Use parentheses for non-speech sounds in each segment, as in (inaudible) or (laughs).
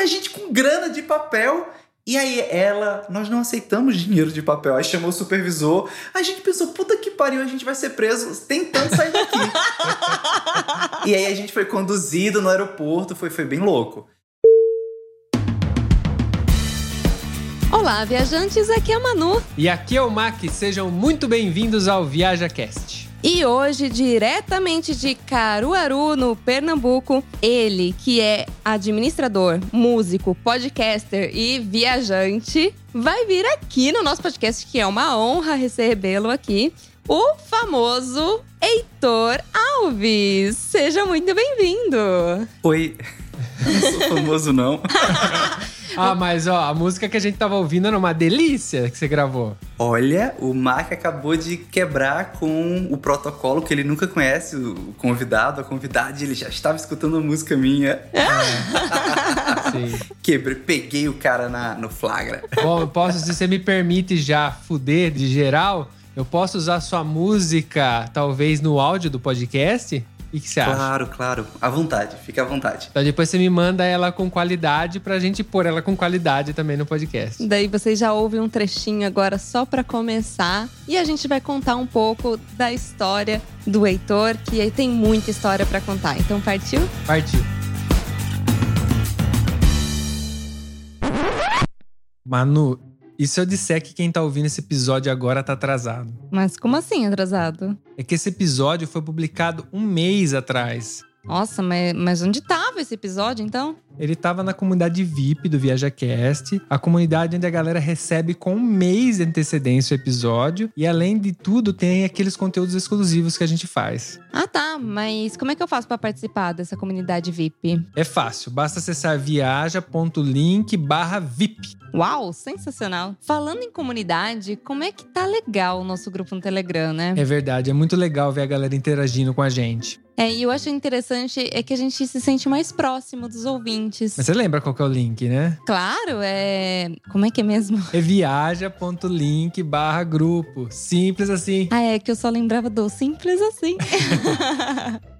A gente com grana de papel. E aí ela, nós não aceitamos dinheiro de papel. Aí chamou o supervisor. A gente pensou, puta que pariu, a gente vai ser preso tentando sair daqui. (laughs) e aí a gente foi conduzido no aeroporto, foi, foi bem louco. Olá, viajantes, aqui é a Manu. E aqui é o Mac, sejam muito bem-vindos ao ViajaCast. E hoje, diretamente de Caruaru, no Pernambuco, ele, que é administrador, músico, podcaster e viajante, vai vir aqui no nosso podcast, que é uma honra recebê-lo aqui, o famoso Heitor Alves. Seja muito bem-vindo. Oi. Não sou famoso, não. (laughs) Ah, mas ó, a música que a gente tava ouvindo era uma delícia que você gravou. Olha, o Mark acabou de quebrar com o protocolo que ele nunca conhece, o convidado, a convidada, ele já estava escutando a música minha. (laughs) Sim. Quebrei, peguei o cara na, no flagra. Bom, eu posso, se você me permite já fuder de geral, eu posso usar sua música, talvez, no áudio do podcast? O que você acha? Claro, claro. À vontade, fica à vontade. Então depois você me manda ela com qualidade pra gente pôr ela com qualidade também no podcast. Daí vocês já ouvem um trechinho agora só para começar. E a gente vai contar um pouco da história do Heitor, que aí tem muita história para contar. Então partiu? Partiu. Manu, e se eu disser que quem tá ouvindo esse episódio agora tá atrasado? Mas como assim atrasado? É que esse episódio foi publicado um mês atrás. Nossa, mas, mas onde tava esse episódio então? Ele tava na comunidade VIP do ViajaCast, a comunidade onde a galera recebe com um mês de antecedência o episódio. E além de tudo, tem aqueles conteúdos exclusivos que a gente faz. Ah tá, mas como é que eu faço para participar dessa comunidade VIP? É fácil, basta acessar viaja.link barra VIP. Uau, sensacional. Falando em comunidade, como é que tá legal o nosso grupo no Telegram, né? É verdade, é muito legal ver a galera interagindo com a gente. É, e eu acho interessante é que a gente se sente mais próximo dos ouvintes. Mas você lembra qual que é o link, né? Claro, é. Como é que é mesmo? (laughs) É viaja.link barra grupo. Simples assim. Ah, é que eu só lembrava do simples assim. (laughs)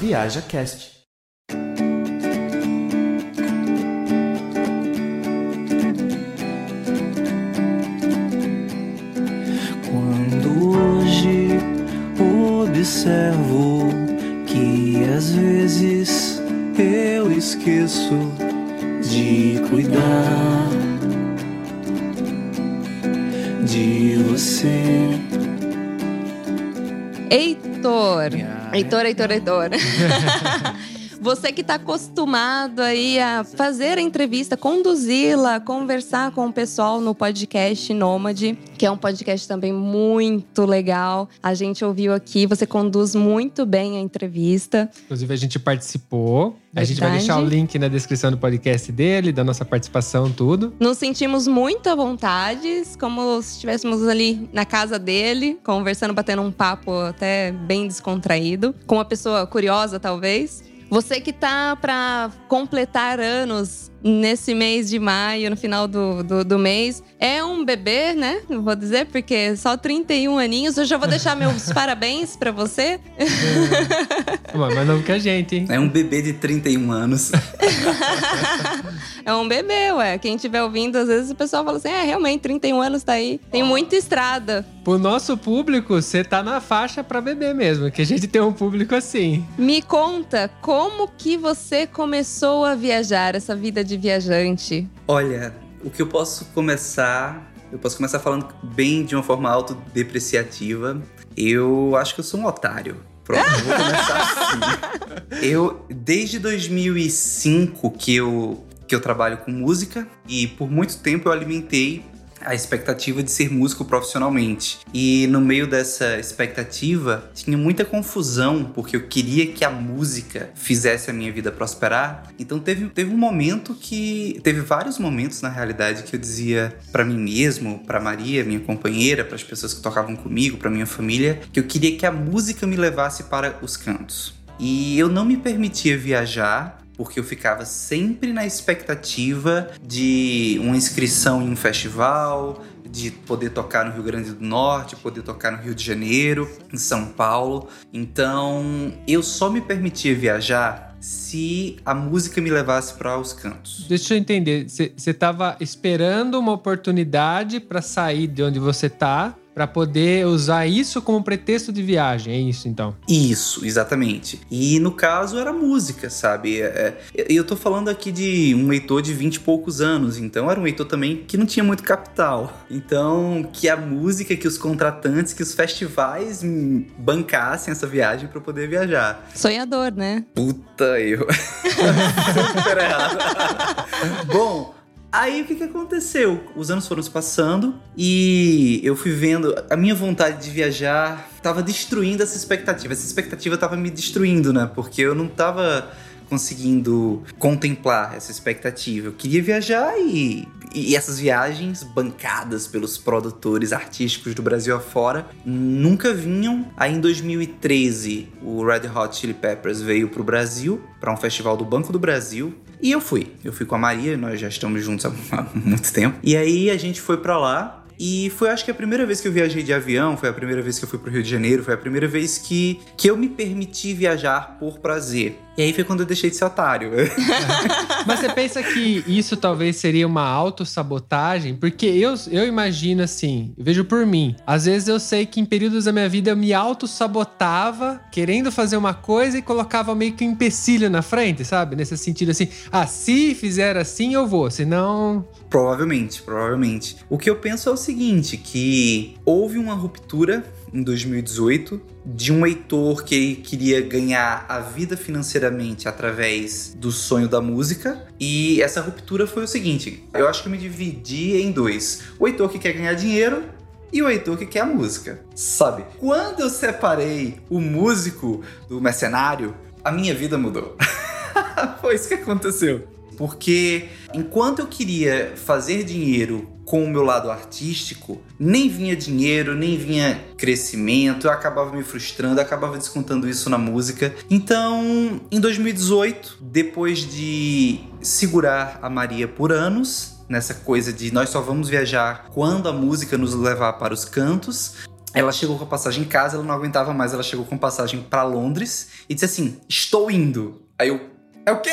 Viaja Cast. Quando hoje observo que às vezes eu esqueço de cuidar de você. Heitor! Heitor, Heitor, Heitor. (laughs) (laughs) Você que está acostumado aí a fazer a entrevista, conduzi-la, conversar com o pessoal no podcast Nômade, que é um podcast também muito legal. A gente ouviu aqui, você conduz muito bem a entrevista. Inclusive, a gente participou. A gente vai Verdade. deixar o link na descrição do podcast dele, da nossa participação, tudo. Nos sentimos muito à vontade, como se estivéssemos ali na casa dele, conversando, batendo um papo até bem descontraído, com uma pessoa curiosa, talvez. Você que tá para completar anos nesse mês de maio, no final do, do, do mês, é um bebê, né? Vou dizer, porque só 31 aninhos. Eu já vou deixar meus (laughs) parabéns para você. Mas mais novo que a gente, hein? É um bebê de 31 anos. (laughs) É um bebê, ué. Quem estiver ouvindo, às vezes o pessoal fala assim: é, realmente, 31 anos tá aí. Tem muita estrada. Pro nosso público, você tá na faixa pra beber mesmo, que a gente tem um público assim. Me conta como que você começou a viajar, essa vida de viajante. Olha, o que eu posso começar Eu posso começar falando bem de uma forma autodepreciativa. Eu acho que eu sou um otário. Pronto, eu vou começar (laughs) assim. Eu, desde 2005 que eu, que eu trabalho com música e por muito tempo eu alimentei a expectativa de ser músico profissionalmente. E no meio dessa expectativa tinha muita confusão, porque eu queria que a música fizesse a minha vida prosperar. Então teve, teve um momento que. Teve vários momentos na realidade que eu dizia para mim mesmo, para Maria, minha companheira, para as pessoas que tocavam comigo, para minha família, que eu queria que a música me levasse para os cantos. E eu não me permitia viajar porque eu ficava sempre na expectativa de uma inscrição em um festival, de poder tocar no Rio Grande do Norte, poder tocar no Rio de Janeiro, em São Paulo. Então, eu só me permitia viajar se a música me levasse para os cantos. Deixa eu entender, você estava esperando uma oportunidade para sair de onde você tá para poder usar isso como pretexto de viagem, é isso então? Isso, exatamente. E no caso era música, sabe? É, é, eu tô falando aqui de um Heitor de 20 e poucos anos, então era um Heitor também que não tinha muito capital. Então, que a música, que os contratantes, que os festivais bancassem essa viagem para poder viajar. Sonhador, né? Puta, eu. (laughs) Super errado. (laughs) Bom, Aí o que, que aconteceu? Os anos foram se passando e eu fui vendo a minha vontade de viajar tava destruindo essa expectativa. Essa expectativa tava me destruindo, né? Porque eu não tava conseguindo contemplar essa expectativa. Eu queria viajar e, e essas viagens bancadas pelos produtores artísticos do Brasil afora nunca vinham. Aí em 2013, o Red Hot Chili Peppers veio pro Brasil, para um festival do Banco do Brasil, e eu fui. Eu fui com a Maria, nós já estamos juntos há, (laughs) muito tempo. E aí a gente foi para lá. E foi, acho que, a primeira vez que eu viajei de avião, foi a primeira vez que eu fui pro Rio de Janeiro, foi a primeira vez que, que eu me permiti viajar por prazer. E aí foi quando eu deixei de ser otário. (laughs) Mas você pensa que isso talvez seria uma autossabotagem? Porque eu, eu imagino assim, eu vejo por mim. Às vezes eu sei que em períodos da minha vida eu me autossabotava, querendo fazer uma coisa e colocava meio que um empecilho na frente, sabe? Nesse sentido assim, ah, se fizer assim eu vou, senão. Provavelmente, provavelmente. O que eu penso é o seguinte: que houve uma ruptura em 2018 de um Heitor que queria ganhar a vida financeiramente através do sonho da música. E essa ruptura foi o seguinte: eu acho que eu me dividi em dois. O Heitor que quer ganhar dinheiro e o Heitor que quer a música. Sabe? Quando eu separei o músico do mercenário, a minha vida mudou. (laughs) foi isso que aconteceu. Porque enquanto eu queria fazer dinheiro com o meu lado artístico, nem vinha dinheiro, nem vinha crescimento, eu acabava me frustrando, acabava descontando isso na música. Então, em 2018, depois de segurar a Maria por anos, nessa coisa de nós só vamos viajar quando a música nos levar para os cantos, ela chegou com a passagem em casa, ela não aguentava mais, ela chegou com passagem para Londres e disse assim: "Estou indo". Aí eu: "É o quê?"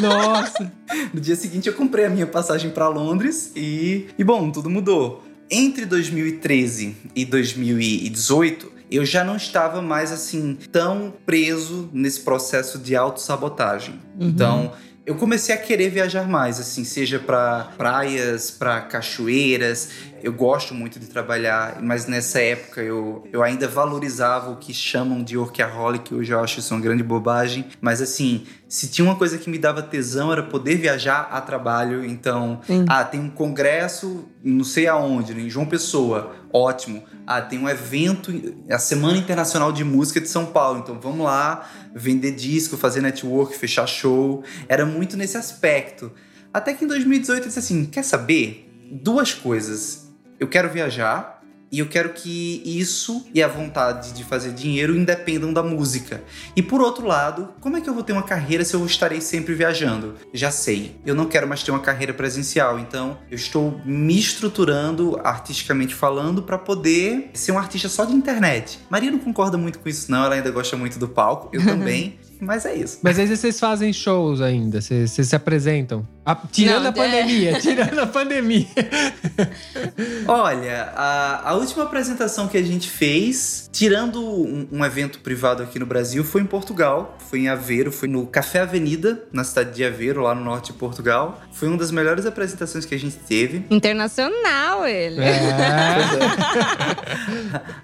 Nossa! (laughs) no dia seguinte eu comprei a minha passagem para Londres e, e bom, tudo mudou. Entre 2013 e 2018, eu já não estava mais assim tão preso nesse processo de autossabotagem. Uhum. Então, eu comecei a querer viajar mais, assim, seja para praias, para cachoeiras. Eu gosto muito de trabalhar, mas nessa época eu, eu ainda valorizava o que chamam de workaholic, hoje eu acho isso uma grande bobagem. Mas assim, se tinha uma coisa que me dava tesão era poder viajar a trabalho. Então, Sim. ah, tem um congresso, não sei aonde, em João Pessoa, ótimo. Ah, tem um evento, a Semana Internacional de Música de São Paulo, então vamos lá vender disco, fazer network, fechar show. Era muito nesse aspecto. Até que em 2018 eu disse assim: quer saber? Duas coisas. Eu quero viajar e eu quero que isso e a vontade de fazer dinheiro independam da música. E por outro lado, como é que eu vou ter uma carreira se eu estarei sempre viajando? Já sei, eu não quero mais ter uma carreira presencial, então eu estou me estruturando artisticamente falando para poder ser um artista só de internet. Maria não concorda muito com isso não, ela ainda gosta muito do palco, eu (laughs) também. Mas é isso. Mas aí vocês fazem shows ainda, vocês, vocês se apresentam. A- tirando Não, a pandemia, (laughs) tirando a pandemia. Olha, a, a última apresentação que a gente fez, tirando um, um evento privado aqui no Brasil, foi em Portugal. Foi em Aveiro, foi no Café Avenida, na cidade de Aveiro, lá no norte de Portugal. Foi uma das melhores apresentações que a gente teve. Internacional ele. É. (laughs)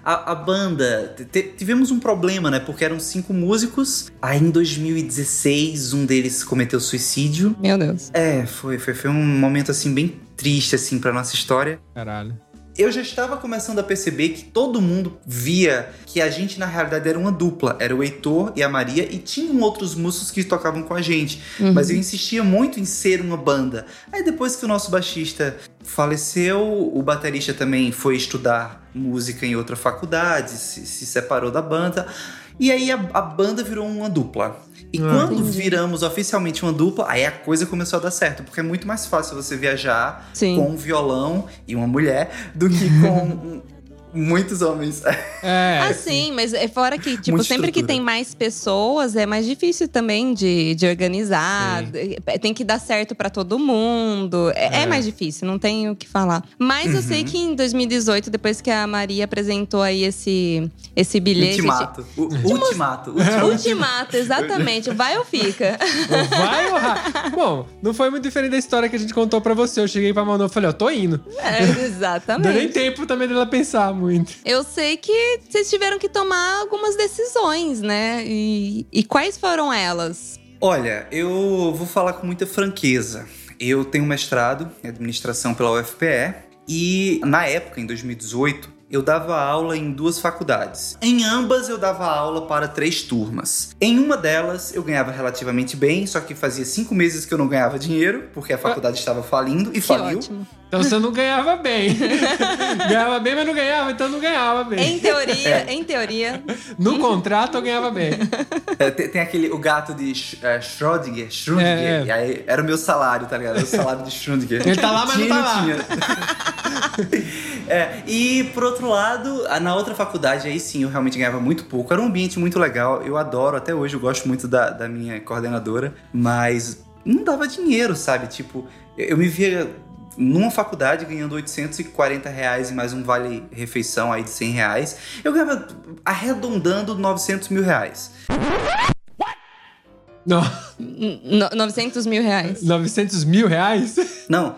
A, a banda, te- tivemos um problema, né? Porque eram cinco músicos. Aí em 2016, um deles cometeu suicídio. Meu Deus. É, foi, foi, foi um momento assim bem triste assim para nossa história. Caralho. Eu já estava começando a perceber que todo mundo via que a gente na realidade era uma dupla, era o Heitor e a Maria e tinham outros músicos que tocavam com a gente, Uhum. mas eu insistia muito em ser uma banda. Aí depois que o nosso baixista faleceu, o baterista também foi estudar música em outra faculdade, se, se separou da banda. E aí a, a banda virou uma dupla. E Ah. quando Entendi. viramos oficialmente uma dupla, aí a coisa começou a dar certo, porque é muito mais fácil você viajar Sim. com um violão e uma mulher do que com um- (laughs) muitos homens. (laughs) É. Ah, sim, mas é fora que, tipo, Muita sempre que estrutura. tem mais pessoas, é mais difícil também de, de organizar. Sim. É, Tem que dar certo pra todo mundo. É, é É. mais difícil, não tenho o que falar. Mas eu sei Uhum. que em 2018, depois que a Maria apresentou aí esse, esse bilhete. Ultimato. U- ultimato. ultimato. (laughs) Ultimato, exatamente. Vai ou fica? (laughs) Vai ou ra- Bom, não foi muito diferente da história que a gente contou pra você. Eu cheguei pra Manu e falei, ó, tô indo. É, Não deu nem exatamente. tempo também dela pensar muito. Eu sei que vocês tiveram que tomar algumas decisões, né? E, e quais foram elas? Olha, eu vou falar com muita franqueza. Eu tenho um mestrado em administração pela UFPE e na época, em 2018, eu dava aula em duas faculdades. Em ambas eu dava aula para três turmas. Em uma delas eu ganhava relativamente bem, só que fazia cinco meses que eu não ganhava dinheiro, porque a faculdade estava falindo e Que faliu. ótimo. Então você não ganhava bem. (laughs) ganhava bem, mas não ganhava, então não ganhava bem. Em teoria, É. em teoria. No contrato eu ganhava bem. (laughs) É, tem, tem aquele, o gato de é, Schrödinger, Schrödinger, É, é. e aí era o meu salário, tá ligado? Era o salário de Schrödinger. Ele tá lá, mas não Tinha tá e lá. tinha. (laughs) É, e por outro lado, a- na outra faculdade, aí sim, eu realmente ganhava muito pouco. Era um ambiente muito legal, eu adoro, até hoje eu gosto muito da, da minha coordenadora, mas não dava dinheiro, sabe? Tipo, eu, eu me via numa faculdade ganhando 840 reais e mais um vale-refeição aí de 100 reais. Eu ganhava arredondando 900 mil reais. Não, No- 900 mil reais. 900 mil reais? Não,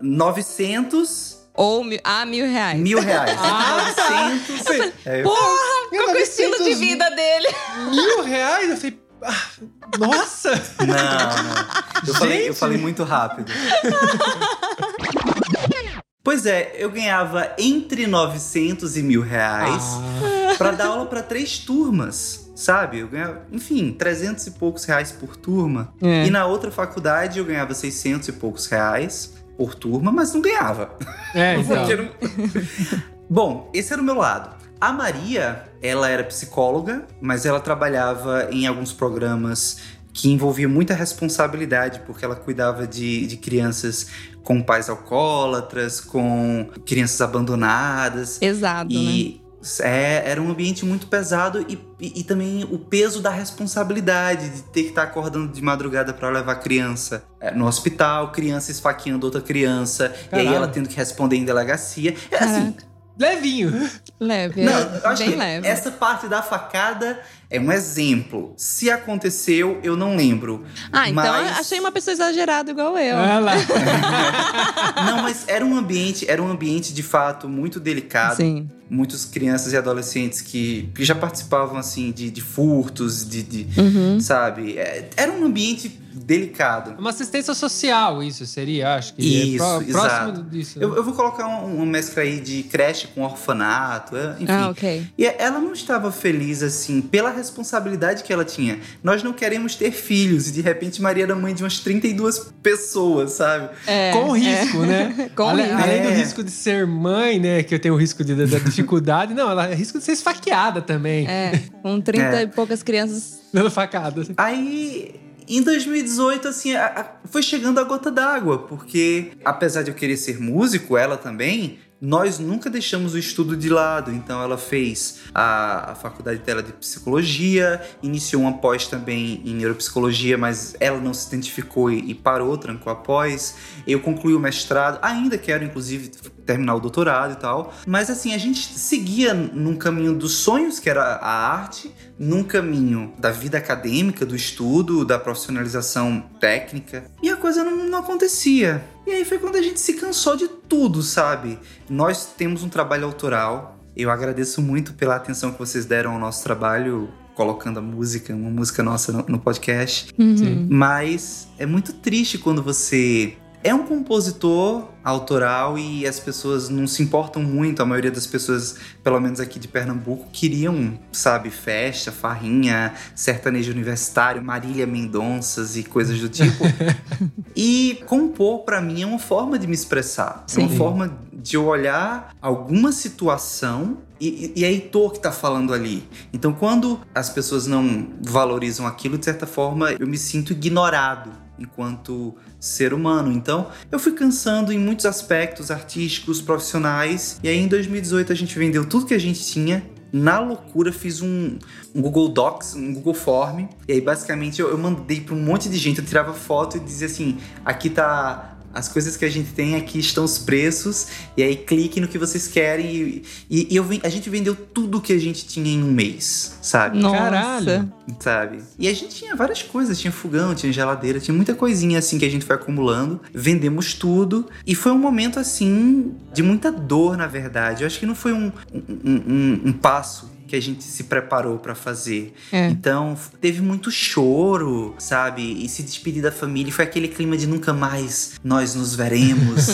900 Ou mil, ah, mil reais. mil (laughs) reais. Ah, tá. 900. É, eu- Porra, qual é o estilo de 900 vida dele? Mil reais? Eu falei, ah, nossa! Não, não. Eu falei, eu falei muito rápido. Pois é, eu ganhava entre 900 e mil reais Ah, pra dar aula pra três turmas, sabe? Eu ganhava, enfim, 300 e poucos reais por turma. É. E na outra faculdade eu ganhava 600 e poucos reais por turma, mas não ganhava. é, (laughs) então. Não- (laughs) Bom, esse era o meu lado. A Maria, ela era psicóloga, mas ela trabalhava em alguns programas que envolvia muita responsabilidade, porque ela cuidava de, de crianças com pais alcoólatras, com crianças abandonadas. Pesado, né? É, era um ambiente muito pesado e, e, e também o peso da responsabilidade de ter que estar acordando de madrugada para levar criança é, no hospital, criança esfaqueando outra criança, e aí Caralho. ela tendo que responder em delegacia. É assim. Levinho. Leve. não, é eu acho bem que leve. essa parte da facada é um exemplo. Se aconteceu, eu não lembro. Ah, então mas- eu achei uma pessoa exagerada igual eu. Olha lá. (laughs) Não, mas era um ambiente, era um ambiente de fato muito delicado. Sim. Muitas crianças e adolescentes que, que já participavam assim de, de furtos, de, de- Uhum. sabe? É, era um ambiente delicado. Uma assistência social, isso seria, acho que. Isso, é pró- próximo exato. disso. Eu, eu vou colocar um- uma mescla aí de creche com orfanato, é, enfim. Ah, ok. E ela não estava feliz assim pela responsabilidade que ela tinha. Nós não queremos ter filhos e de repente Maria era mãe de umas 32 pessoas, sabe? É, Com é. risco, né? (laughs) Com além, risco. além do É. risco de ser mãe, né? Que eu tenho o risco de, da, da dificuldade. Não, ela risco de ser esfaqueada também. É, com 30 É. e poucas crianças. Dando facada. Aí, em 2018, assim, a- a- foi chegando a gota d'água, porque apesar de eu querer ser músico, ela também, nós nunca deixamos o estudo de lado. Então, ela fez a, a faculdade dela de psicologia, iniciou uma pós também em neuropsicologia, mas ela não se identificou e, e parou, trancou a pós. Eu concluí o mestrado, ainda quero, inclusive, terminar o doutorado e tal. Mas, assim, a gente seguia num caminho dos sonhos, que era a arte, num caminho da vida acadêmica, do estudo, da profissionalização técnica. E a coisa não, não acontecia. E aí foi quando a gente se cansou de tudo, sabe? Nós temos um trabalho autoral. Eu agradeço muito pela atenção que vocês deram ao nosso trabalho, colocando a música, uma música nossa no, no podcast. Uhum. Mas é muito triste quando você é um compositor autoral e as pessoas não se importam muito. A maioria das pessoas, pelo menos aqui de Pernambuco, queriam, sabe, festa, farrinha, sertanejo universitário, Marília Mendonças e coisas do tipo. (laughs) e compor, pra mim, é uma forma de me expressar. É uma Sim. forma de eu olhar alguma situação e, e é Heitor que tá falando ali. Então, quando as pessoas não valorizam aquilo, de certa forma, eu me sinto ignorado enquanto ser humano. Então, eu fui cansando em muitos aspectos artísticos, profissionais, e aí em 2018 a gente vendeu tudo que a gente tinha. Na loucura, fiz um, um Google Docs, um Google Form, e aí basicamente eu, eu mandei para um monte de gente. Eu tirava foto e dizia assim: aqui tá as coisas que a gente tem aqui estão os preços, e aí clique no que vocês querem. E, e- e eu, a gente vendeu tudo que a gente tinha em um mês, sabe? Nossa. Caralho. Sabe? E a gente tinha várias coisas, tinha fogão, tinha geladeira, tinha muita coisinha assim que a gente foi acumulando. Vendemos tudo. E foi um momento assim de muita dor, na verdade. Eu acho que não foi um, um, um- um passo que a gente se preparou pra fazer. É. Então, teve muito choro, sabe? E se despedir da família. E foi aquele clima de nunca mais nós nos veremos.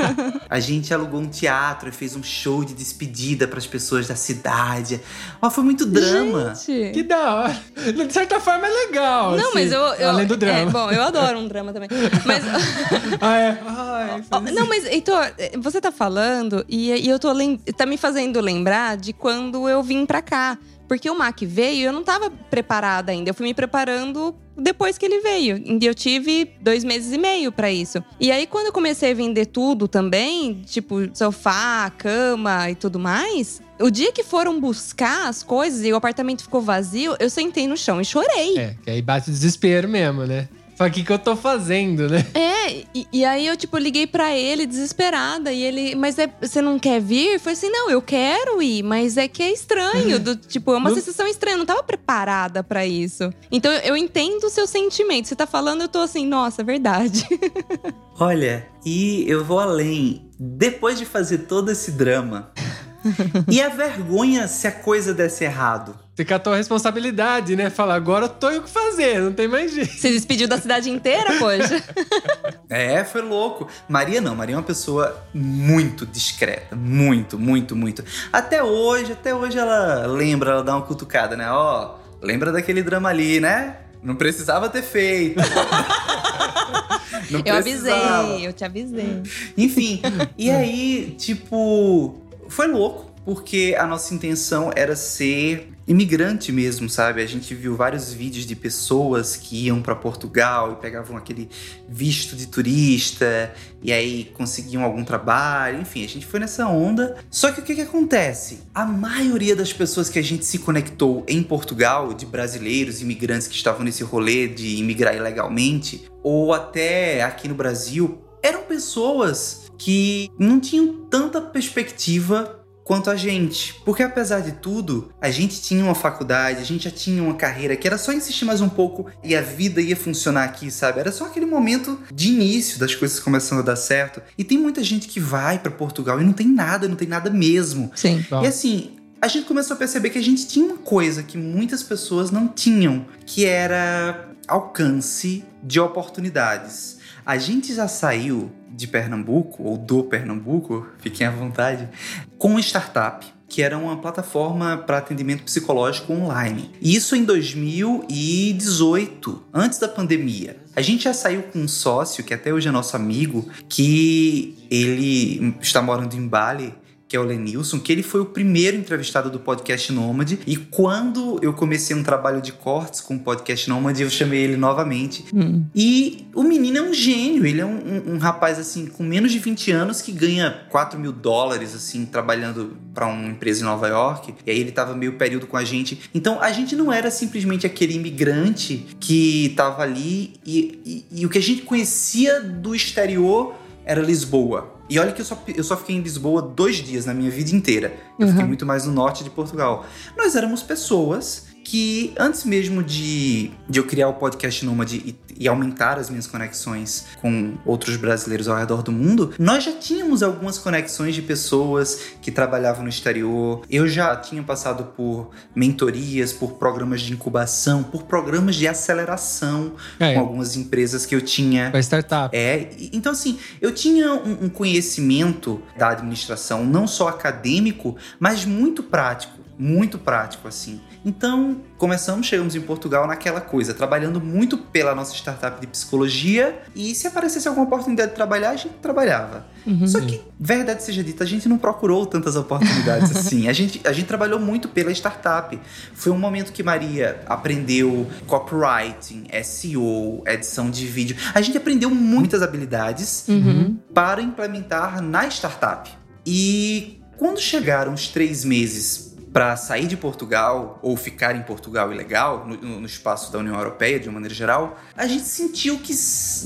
(laughs) a gente alugou um teatro e fez um show de despedida pras pessoas da cidade. Ó, foi muito drama. Gente. Que da hora. De certa forma é legal. Não, assim, mas eu, eu. Além do É, drama. bom, eu adoro um drama também. Mas. (laughs) Ah, é. Ai, Ó, Não, mas, Heitor, você tá falando e, e eu tô lem- tá me fazendo lembrar de quando eu vim pra cá. Porque o Mac veio eu não tava preparada ainda. Eu fui me preparando depois que ele veio. E eu tive dois meses e meio pra isso. E aí, quando eu comecei a vender tudo também, tipo sofá, cama e tudo mais, o dia que foram buscar as coisas e o apartamento ficou vazio, eu sentei no chão e chorei. É, que aí bate desespero mesmo, né? Fala, o que, que eu tô fazendo, né? É, e, e aí eu, tipo, liguei pra ele desesperada. E ele, mas é, você não quer vir? Foi assim, não, eu quero ir, mas é que é estranho. (laughs) Do, tipo, é uma sensação estranha. Eu não tava preparada pra isso. Então eu, eu entendo o seu sentimento. Você tá falando, eu tô assim, nossa, é verdade. (laughs) Olha, e eu vou além. Depois de fazer todo esse drama, (laughs) e a vergonha se a coisa desse errado? Você catou a responsabilidade, né? Fala, agora eu tô o que fazer, não tem mais jeito. Você despediu da cidade inteira, poxa. (laughs) É, foi louco. Maria não, Maria é uma pessoa muito discreta. Muito, muito, muito. Até hoje, até hoje ela lembra, ela dá uma cutucada, né? Ó, lembra daquele drama ali, né? Não precisava ter feito. (laughs) Não Eu precisava. avisei, eu te avisei. Enfim, e (laughs) aí, tipo, foi louco, porque a nossa intenção era ser imigrante mesmo, sabe? A gente viu vários vídeos de pessoas que iam pra Portugal e pegavam aquele visto de turista e aí conseguiam algum trabalho, enfim, a gente foi nessa onda. Só que o que que acontece? A maioria das pessoas que a gente se conectou em Portugal, de brasileiros, imigrantes que estavam nesse rolê de imigrar ilegalmente, ou até aqui no Brasil, eram pessoas que não tinham tanta perspectiva quanto a gente. Porque apesar de tudo, a gente tinha uma faculdade, a gente já tinha uma carreira que era só insistir mais um pouco e a vida ia funcionar aqui, sabe? Era só aquele momento de início das coisas começando a dar certo. E tem muita gente que vai pra Portugal e não tem nada, não tem nada mesmo. Sim. Bom, E assim, a gente começou a perceber que a gente tinha uma coisa que muitas pessoas não tinham, que era alcance de oportunidades. A gente já saiu de Pernambuco, ou do Pernambuco, fiquem à vontade, com uma startup que era uma plataforma para atendimento psicológico online. Isso em 2018, antes da pandemia. A gente já saiu com um sócio, que até hoje é nosso amigo, que ele está morando em Bali que é o Lenilson, que ele foi o primeiro entrevistado do podcast Nômade. E quando eu comecei um trabalho de cortes com o podcast Nômade, eu chamei ele novamente. Hum. E o menino é um gênio, ele é um, um- um rapaz assim com menos de 20 anos que ganha 4 mil dólares assim trabalhando para uma empresa em Nova York. E aí ele tava meio período com a gente. Então a gente não era simplesmente aquele imigrante que tava ali e, e- e o que a gente conhecia do exterior era Lisboa. E olha que eu só, eu só fiquei em Lisboa dois dias na minha vida inteira. Eu fiquei Uhum. muito mais no norte de Portugal. Nós éramos pessoas que, antes mesmo de, de eu criar o podcast Nômade e, e aumentar as minhas conexões com outros brasileiros ao redor do mundo, nós já tínhamos algumas conexões de pessoas que trabalhavam no exterior. Eu já tinha passado por mentorias, por programas de incubação, por programas de aceleração É, com algumas empresas que eu tinha. pra startup. É, então assim, eu tinha um, um conhecimento da administração, não só acadêmico, mas muito prático, muito prático assim. Então, começamos, chegamos em Portugal naquela coisa, trabalhando muito pela nossa startup de psicologia, e se aparecesse alguma oportunidade de trabalhar, a gente trabalhava. Uhum. Só que, verdade seja dita, a gente não procurou tantas oportunidades assim. A gente, a gente trabalhou muito pela startup. Foi um momento que Maria aprendeu copywriting, SEO, edição de vídeo. A gente aprendeu muitas habilidades Uhum. para implementar na startup. E quando chegaram os três meses para sair de Portugal ou ficar em Portugal ilegal, no, no- espaço da União Europeia de uma maneira geral, a gente sentiu que,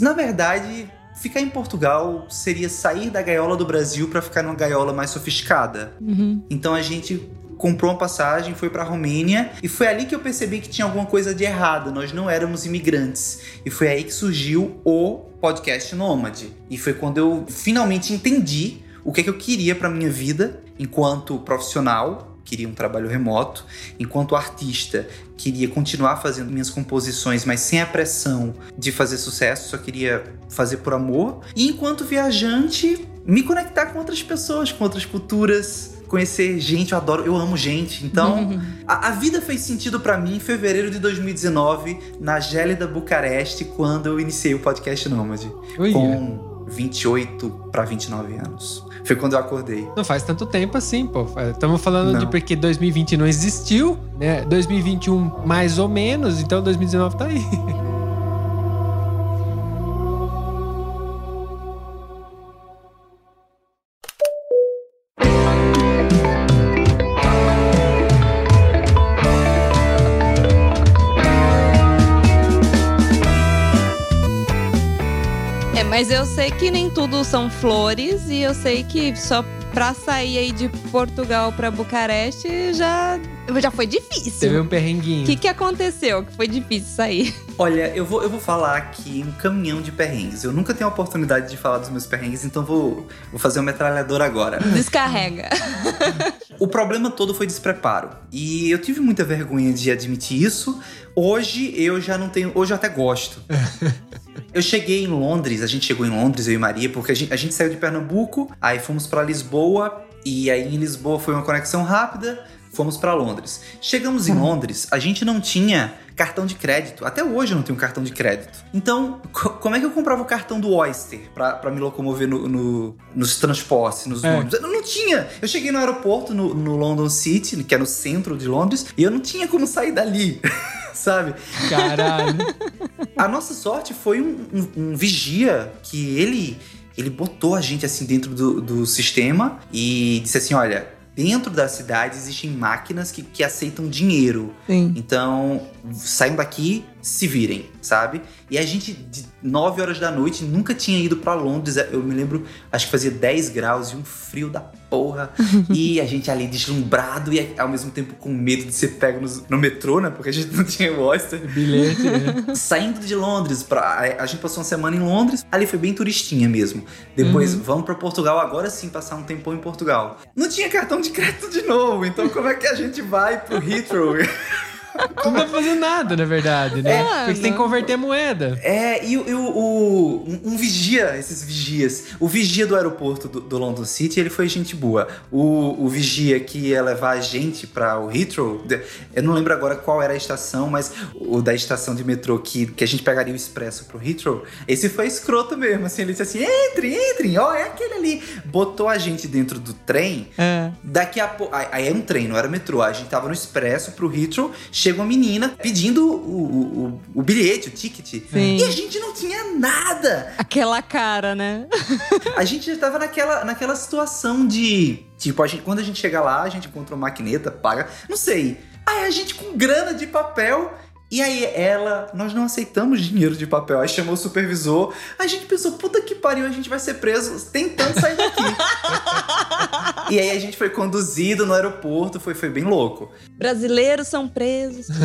na verdade, ficar em Portugal seria sair da gaiola do Brasil para ficar numa gaiola mais sofisticada. Uhum. Então a gente comprou uma passagem, foi pra Romênia e foi ali que eu percebi que tinha alguma coisa de errado. Nós não éramos imigrantes. E foi aí que surgiu o podcast Nômade. E foi quando eu finalmente entendi o que, é que eu queria pra minha vida enquanto profissional. Queria um trabalho remoto, enquanto artista, queria continuar fazendo minhas composições, mas sem a pressão de fazer sucesso, só queria fazer por amor. E enquanto viajante, me conectar com outras pessoas, com outras culturas, conhecer gente, eu adoro, eu amo gente. Então, Uhum. a, a vida fez sentido pra mim em fevereiro de 2019, na gélida Bucareste, quando eu iniciei o podcast Nômade, Ui, com 28 pra 29 anos. Foi quando eu acordei. Não faz tanto tempo assim, pô. Estamos falando Não. de porque 2020 não existiu, né? 2021 mais ou menos, então 2019 tá aí. (laughs) mas eu sei que nem tudo são flores e eu sei que só pra sair aí de Portugal pra Bucareste já, já foi Teve difícil. um perrenguinho. O que, que aconteceu que foi difícil sair? Olha, eu vou, eu vou falar aqui um caminhão de perrengues. Eu nunca tenho a oportunidade de falar dos meus perrengues, então vou, vou fazer uma metralhadora agora. Descarrega. O problema todo foi despreparo. E eu tive muita vergonha de admitir isso. Hoje eu já não tenho. Hoje eu até gosto. (laughs) Eu cheguei em Londres, a gente chegou em Londres, eu e Maria, porque a gente, a gente saiu de Pernambuco, aí fomos pra Lisboa, e aí em Lisboa foi uma conexão rápida, fomos pra Londres. Chegamos em Londres, a gente não tinha cartão de crédito. Até hoje eu não tenho cartão de crédito. Então, co- como é que eu comprava o cartão do Oyster pra, pra me locomover no, no- nos transportes, nos É. ônibus? Eu não tinha! Eu cheguei no aeroporto, no, no London City, que é no centro de Londres, e eu não tinha como sair dali. (laughs) Sabe? Caralho. A nossa sorte foi um, um- um vigia que ele ele botou a gente assim dentro do, do sistema e disse assim: olha, dentro da cidade existem máquinas que, que aceitam dinheiro. Sim. Então, saiam daqui, se virem, sabe? E a gente, de 9 horas da noite, nunca tinha ido pra Londres. Eu me lembro, acho que fazia 10 graus e um frio da porra. (laughs) e a gente ali deslumbrado e ao mesmo tempo com medo de ser pego no, no metrô, né? Porque a gente não tinha o Oyster. Bilhete, né? (laughs) Saindo de Londres, pra, a gente passou uma semana em Londres, ali foi bem turistinha mesmo. Depois vamos pra Portugal, agora sim passar um tempão em Portugal. Não tinha cartão de crédito de novo, então como é que a gente vai pro Heathrow? (laughs) Não dá pra fazer nada, na verdade, né? É, Porque você tem que não. converter moeda. É, e, o- e o, o- um, um vigia, esses vigias. O vigia do aeroporto do, do London City, ele foi gente boa. O, o vigia que ia levar a gente pra o Heathrow, eu não lembro agora qual era a estação, mas o da estação de metrô que, que a gente pegaria o expresso pro Heathrow, esse foi escroto mesmo. Assim, ele disse assim: entre, entre, ó, é aquele ali. Botou a gente dentro do trem. É. Daqui a pouco. Aí é um trem, não era metrô. A gente tava no expresso pro Heathrow. Chega uma menina pedindo o, o, o, bilhete, o ticket. Sim. E a gente não tinha nada. Aquela cara, né? (laughs) A gente já tava naquela, naquela situação de. Tipo, a gente, quando a gente chega lá, a gente encontra uma maquineta, paga. Não sei. Aí a gente com grana de papel. E aí ela, nós não aceitamos dinheiro de papel. Aí chamou o supervisor. A gente pensou, puta que pariu, a gente vai ser preso tentando sair daqui. e aí a gente foi conduzido no aeroporto, foi, foi bem louco. Brasileiros são presos. (laughs)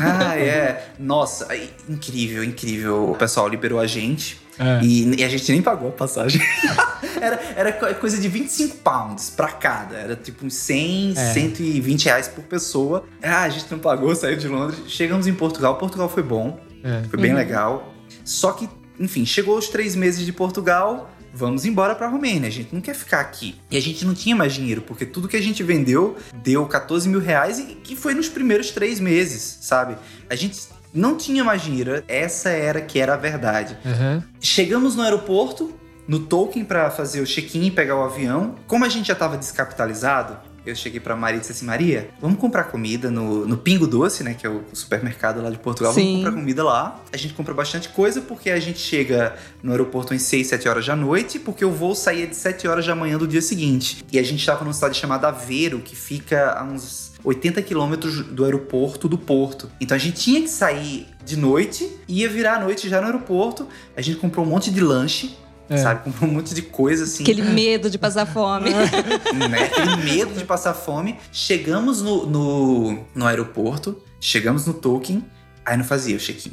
Ah, é. Nossa, incrível, incrível. O pessoal liberou a gente. É. E, e a gente nem pagou a passagem. (laughs) era, era co- coisa de 25 pounds pra cada. Era tipo uns 100, É. 120 reais por pessoa. Ah, a gente não pagou, saiu de Londres. Chegamos em Portugal. Portugal foi bom. É. Foi bem Uhum. legal. Só que, enfim, chegou os três meses de Portugal. Vamos embora pra Romênia. A gente não quer ficar aqui. E a gente não tinha mais dinheiro, porque tudo que a gente vendeu deu 14 mil reais e que foi nos primeiros três meses, sabe? A gente não tinha mais dinheiro. Essa era que era a verdade. Aham. Chegamos no aeroporto, no token pra fazer o check-in e pegar o avião. Como a gente já tava descapitalizado, eu cheguei pra Maria e disse assim: Maria, vamos comprar comida no, no Pingo Doce, né? Que é o supermercado lá de Portugal. Sim. Vamos comprar comida lá. A gente compra bastante coisa porque a gente chega no aeroporto às 6, 7 horas da noite, porque o voo saía de 7 horas da manhã do dia seguinte. E a gente tava numa cidade chamada Aveiro, que fica a uns 80 quilômetros do aeroporto do Porto. Então a gente tinha que sair de noite, ia virar a noite já no aeroporto. A gente comprou um monte de lanche, É. sabe? Comprou um monte de coisa assim. Aquele (laughs) medo de passar fome. (laughs) né? Aquele medo de passar fome. Chegamos no, no, no aeroporto, chegamos no token, aí não fazia o check-in.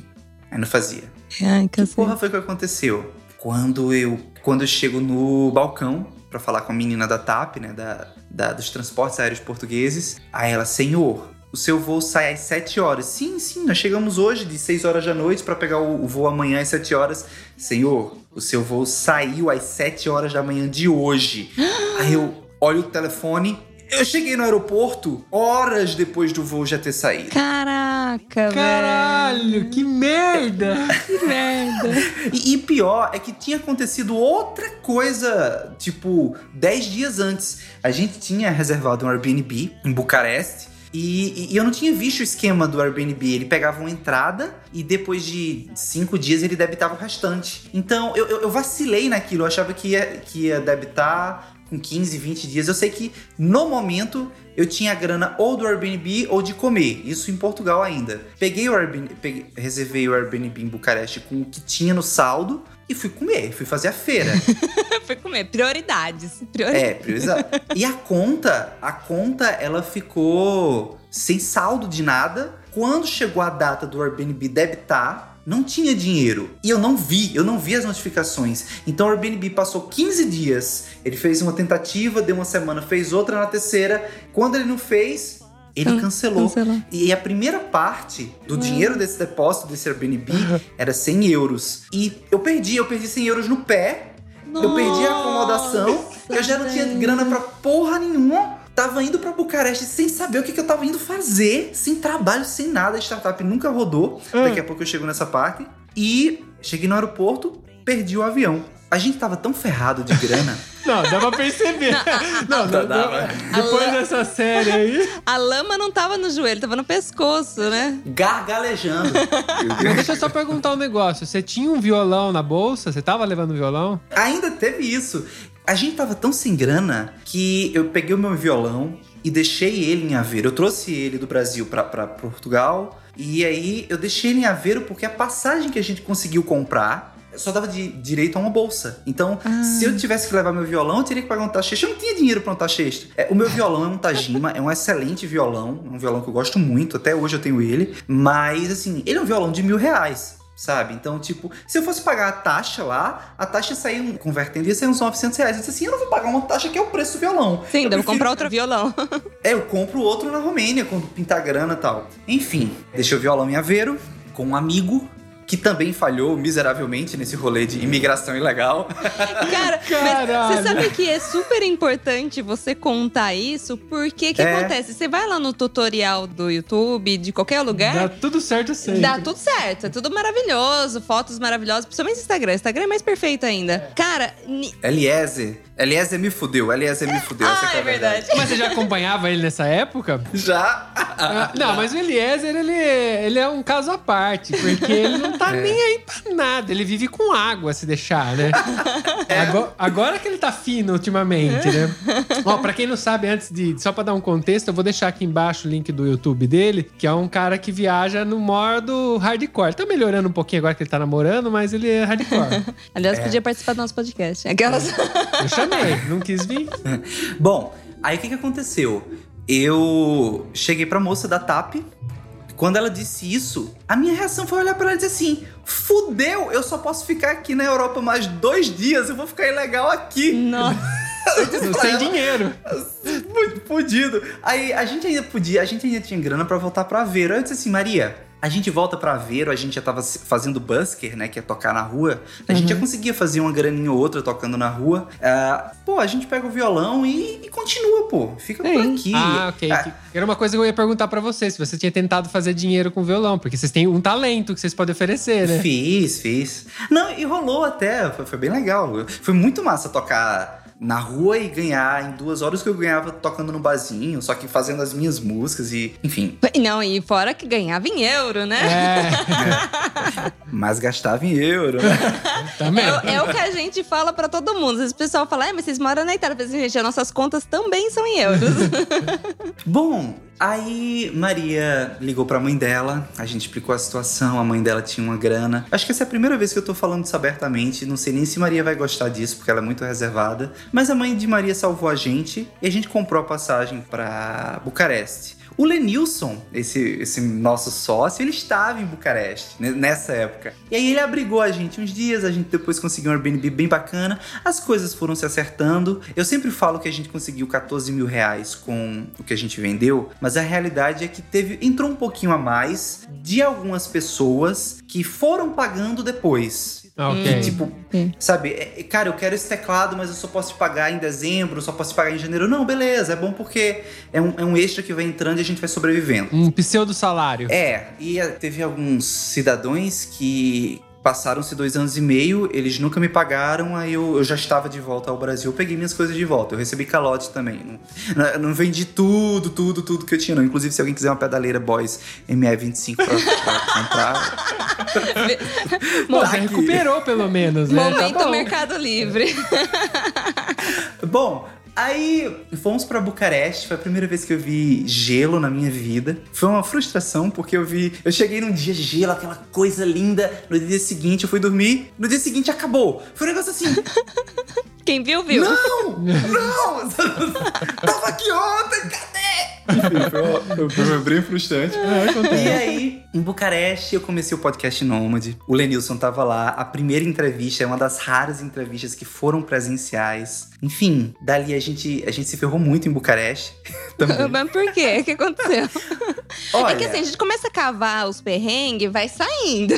Aí não fazia. Ai, Que porra foi que aconteceu? Quando eu, quando eu chego no balcão pra falar com a menina da TAP, né, da, da- dos transportes aéreos portugueses, aí ela, senhor, o seu voo sai às 7 horas. Sim, sim, nós chegamos hoje de 6 horas da noite pra pegar o, o voo amanhã às 7 horas. Senhor, o seu voo saiu às 7 horas da manhã de hoje. (gasps) aí eu olho o telefone, eu cheguei no aeroporto horas depois do voo já ter saído. Caraca, Caralho, que merda! velho. Que merda. E, e pior é que tinha acontecido outra coisa, tipo, 10 dias antes. A gente tinha reservado um Airbnb em Bucareste. E, e- e eu não tinha visto o esquema do Airbnb. Ele pegava uma entrada e depois de cinco dias ele debitava o restante. Então eu, eu- eu vacilei naquilo. Eu achava que ia, que ia debitar com 15, 20 dias. Eu sei que no momento eu tinha a grana ou do Airbnb ou de comer. Isso em Portugal ainda. Peguei o Airbnb, peguei- reservei o Airbnb em Bucareste com o que tinha no saldo e fui comer, fui fazer a feira. (laughs) Foi comer. Prioridades. Prioridades. É, priorizar. (laughs) E a conta, a conta, ela ficou sem saldo de nada. Quando chegou a data do Airbnb debitar, não tinha dinheiro. E eu não vi, eu não vi as notificações. Então o Airbnb passou 15 dias. Ele fez uma tentativa, deu uma semana, fez outra na terceira. Quando ele não fez, ele Can- cancelou. cancelou. E a primeira parte do dinheiro desse depósito, desse Airbnb, (laughs) era 100 euros. E eu perdi, eu perdi 100 euros no pé. Eu perdi a acomodação, eu já não tinha grana pra porra nenhuma. Tava indo pra Bucareste sem saber o que, que eu tava indo fazer, sem trabalho, sem nada. A startup nunca rodou. Daqui a pouco eu chego nessa parte. E cheguei no aeroporto, perdi o avião. A gente tava tão ferrado de grana. (laughs) Não, dá pra perceber. (laughs) Não, Dá, não, dá, não. vai. Depois dessa série aí. (laughs) A lama não tava no joelho, tava no pescoço, né? gargalejando. Mas deixa eu só perguntar um negócio. Você tinha um violão na bolsa? Você tava levando um violão? Ainda teve isso. A gente tava tão sem grana que eu peguei o meu violão e deixei ele em Aveiro. Eu trouxe ele do Brasil pra, pra Portugal. E aí eu deixei ele em Aveiro porque a passagem que a gente conseguiu comprar só dava de direito a uma bolsa. Então, Ah. se eu tivesse que levar meu violão, eu teria que pagar um taxista. Eu não tinha dinheiro pra um taxista. É, o meu violão é um Tajima, é um excelente violão. Um violão que eu gosto muito, até hoje eu tenho ele. Mas, assim, ele é um violão de mil reais. Sabe? Então, tipo, se eu fosse pagar a taxa lá, a taxa saía, um- convertendo, ia ser uns 900 reais. Eu disse assim, eu não vou pagar uma taxa que é o preço do violão. Sim, eu devo prefiro- comprar outro violão. (laughs) É, eu compro outro na Romênia, quando pintar grana e tal. Enfim, deixei o violão em Aveiro, com um amigo, que também falhou miseravelmente nesse rolê de imigração ilegal. (laughs) Cara, você sabe que é super importante você contar isso, porque o que É. acontece? Você vai lá no tutorial do YouTube, de qualquer lugar, Dá tudo certo sempre. Dá tudo certo, é tudo maravilhoso, fotos maravilhosas, principalmente no Instagram. Instagram é mais perfeito ainda. Cara, ni- Eliezer. Eliezer me fudeu, Eliezer me fudeu. essa ah, que a é verdade. Mas você já acompanhava ele nessa época? Já. Ah, não, mas o Eliezer, ele, ele é um caso à parte, porque ele não tá (laughs) nem aí pra nada. Ele vive com água, se deixar, né? (laughs) Agora, agora que ele tá fino ultimamente, né? (laughs) Ó, pra quem não sabe, antes de. Só pra dar um contexto, eu vou deixar aqui embaixo o link do YouTube dele, que é um cara que viaja no modo hardcore. Tá melhorando um pouquinho agora que ele tá namorando, mas ele é hardcore. Aliás, podia participar do nosso podcast. Aquelas. Eu chamei, não quis vir. (laughs) Bom, aí o que, que aconteceu? Eu cheguei pra moça da TAP. Quando ela disse isso, a minha reação foi olhar pra ela e dizer assim: fudeu, eu só posso ficar aqui na Europa mais dois dias, eu vou ficar ilegal aqui. Nossa. (laughs) Sem dinheiro. Muito fudido. Aí a gente ainda podia, a gente ainda tinha grana pra voltar pra Aveiro. Aí eu disse assim, Maria, a gente volta pra Aveiro, a gente já tava fazendo busker, né, que é tocar na rua. A gente já conseguia fazer uma graninha ou outra tocando na rua. Ah, pô, a gente pega o violão e, e continua, pô. Fica por Sim. aqui. Ah, ok. Ah, Que- Era uma coisa que eu ia perguntar pra você, se você tinha tentado fazer dinheiro com violão, porque vocês têm um talento que vocês podem oferecer, né? Fiz, fiz. Não, e rolou até, foi, foi bem legal. Foi muito massa tocar na rua e ganhar em duas horas que eu ganhava tocando no barzinho, só que fazendo as minhas músicas e, enfim, Não, e fora que ganhava em euro, né? É, (laughs) mas gastava em euro, né? (laughs) também. É, é o que a gente fala pra todo mundo. Às o pessoal fala, é, mas vocês moram na Itália. Eu assim, gente, as nossas contas também são em euros. (laughs) Bom, aí Maria ligou pra mãe dela, a gente explicou a situação, a mãe dela tinha uma grana. Acho que essa é a primeira vez que eu tô falando isso abertamente, não sei nem se Maria vai gostar disso, porque ela é muito reservada. Mas a mãe de Maria salvou a gente e a gente comprou a passagem pra Bucareste. O Lenilson, esse, esse nosso sócio, ele estava em Bucareste né, nessa época. E aí ele abrigou a gente uns dias, a gente depois conseguiu um Airbnb bem bacana, as coisas foram se acertando. Eu sempre falo que a gente conseguiu 14 mil reais com o que a gente vendeu, mas a realidade é que teve entrou um pouquinho a mais de algumas pessoas que foram pagando depois. Ah, ok. Que, tipo, Sim. sabe, é, cara, eu quero esse teclado, mas eu só posso te pagar em dezembro, só posso te pagar em janeiro. Não, beleza, é bom porque é um, é um extra que vai entrando e a gente vai sobrevivendo. Um pseudo salário. É, e eh, teve alguns cidadãos que passaram-se dois anos e meio, eles nunca me pagaram, aí eu, eu já estava de volta ao Brasil, eu peguei minhas coisas de volta. Eu recebi calote também. Não, não- vendi tudo, tudo, tudo que eu tinha, não. Inclusive, se alguém quiser uma pedaleira Boys ME25 pra, pra comprar. (laughs) Tá você aqui. recuperou pelo menos, né? Momento Tá bom. Mercado Livre. Bom, aí fomos pra Bucareste, foi a primeira vez que eu vi gelo na minha vida. Foi uma frustração, porque eu vi. Eu cheguei num dia gelo, aquela coisa linda. No dia seguinte eu fui dormir, no dia seguinte acabou. Foi um negócio assim. (laughs) Quem viu, viu. Não! Não! (laughs) Tava aqui ontem, cadê? Enfim, foi, uma- foi bem frustrante. É. E aí, em Bucareste, eu comecei o podcast Nômade. O Lenilson tava lá. A primeira entrevista é uma das raras entrevistas que foram presenciais. Enfim, dali a gente, a gente se ferrou muito em Bucareste. (laughs) Também. (laughs) Mas por quê? O que aconteceu? (laughs) Olha, É que assim, a gente começa a cavar os perrengues, vai saindo.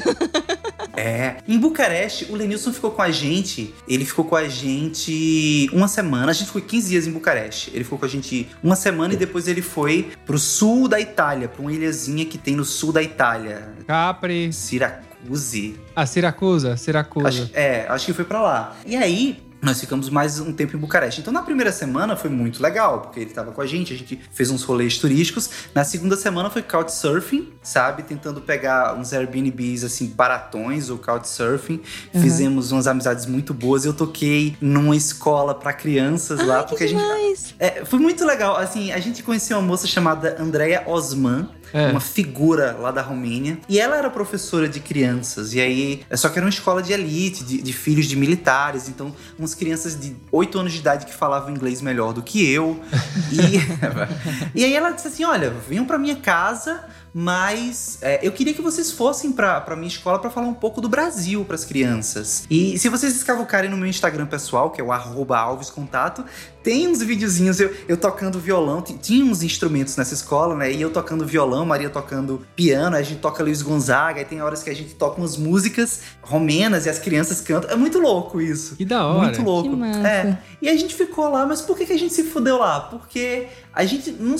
é. Em Bucareste, o Lenilson ficou com a gente. Ele ficou com a gente uma semana. A gente ficou 15 dias em Bucareste. Ele ficou com a gente uma semana e depois ele foi pro sul da Itália, pra uma ilhazinha que tem no sul da Itália. Capri. Siracuse. Ah, Siracusa, Siracusa. Acho, é, acho que foi pra lá. E aí, nós ficamos mais um tempo em Bucareste. Então, na primeira semana foi muito legal, porque ele tava com a gente, a gente fez uns rolês turísticos. Na segunda semana foi couchsurfing, sabe? Tentando pegar uns Airbnbs, assim, baratões ou couchsurfing. Fizemos umas amizades muito boas. Eu toquei numa escola pra crianças lá, porque a gente. É, foi muito legal. Assim, a gente conheceu uma moça chamada Andrea Osman, É. uma figura lá da Romênia. E ela era professora de crianças. E aí, é só que era uma escola de elite, de, de filhos de militares. Então, umas crianças de 8 anos de idade que falavam inglês melhor do que eu. e, (laughs) e aí ela disse assim: olha, venham pra minha casa. Mas é, eu queria que vocês fossem pra, pra minha escola pra falar um pouco do Brasil pras crianças. E se vocês escavucarem no meu Instagram pessoal, que é o arroba alvescontato, tem uns videozinhos eu, eu tocando violão. Tinha uns instrumentos nessa escola, né? E eu tocando violão, Maria tocando piano, a gente toca Luiz Gonzaga, aí tem horas que a gente toca umas músicas romenas e as crianças cantam. É muito louco isso. Que da hora. Muito louco. Que massa. É. E a gente ficou lá, mas por que, que a gente se fudeu lá? Porque a gente não,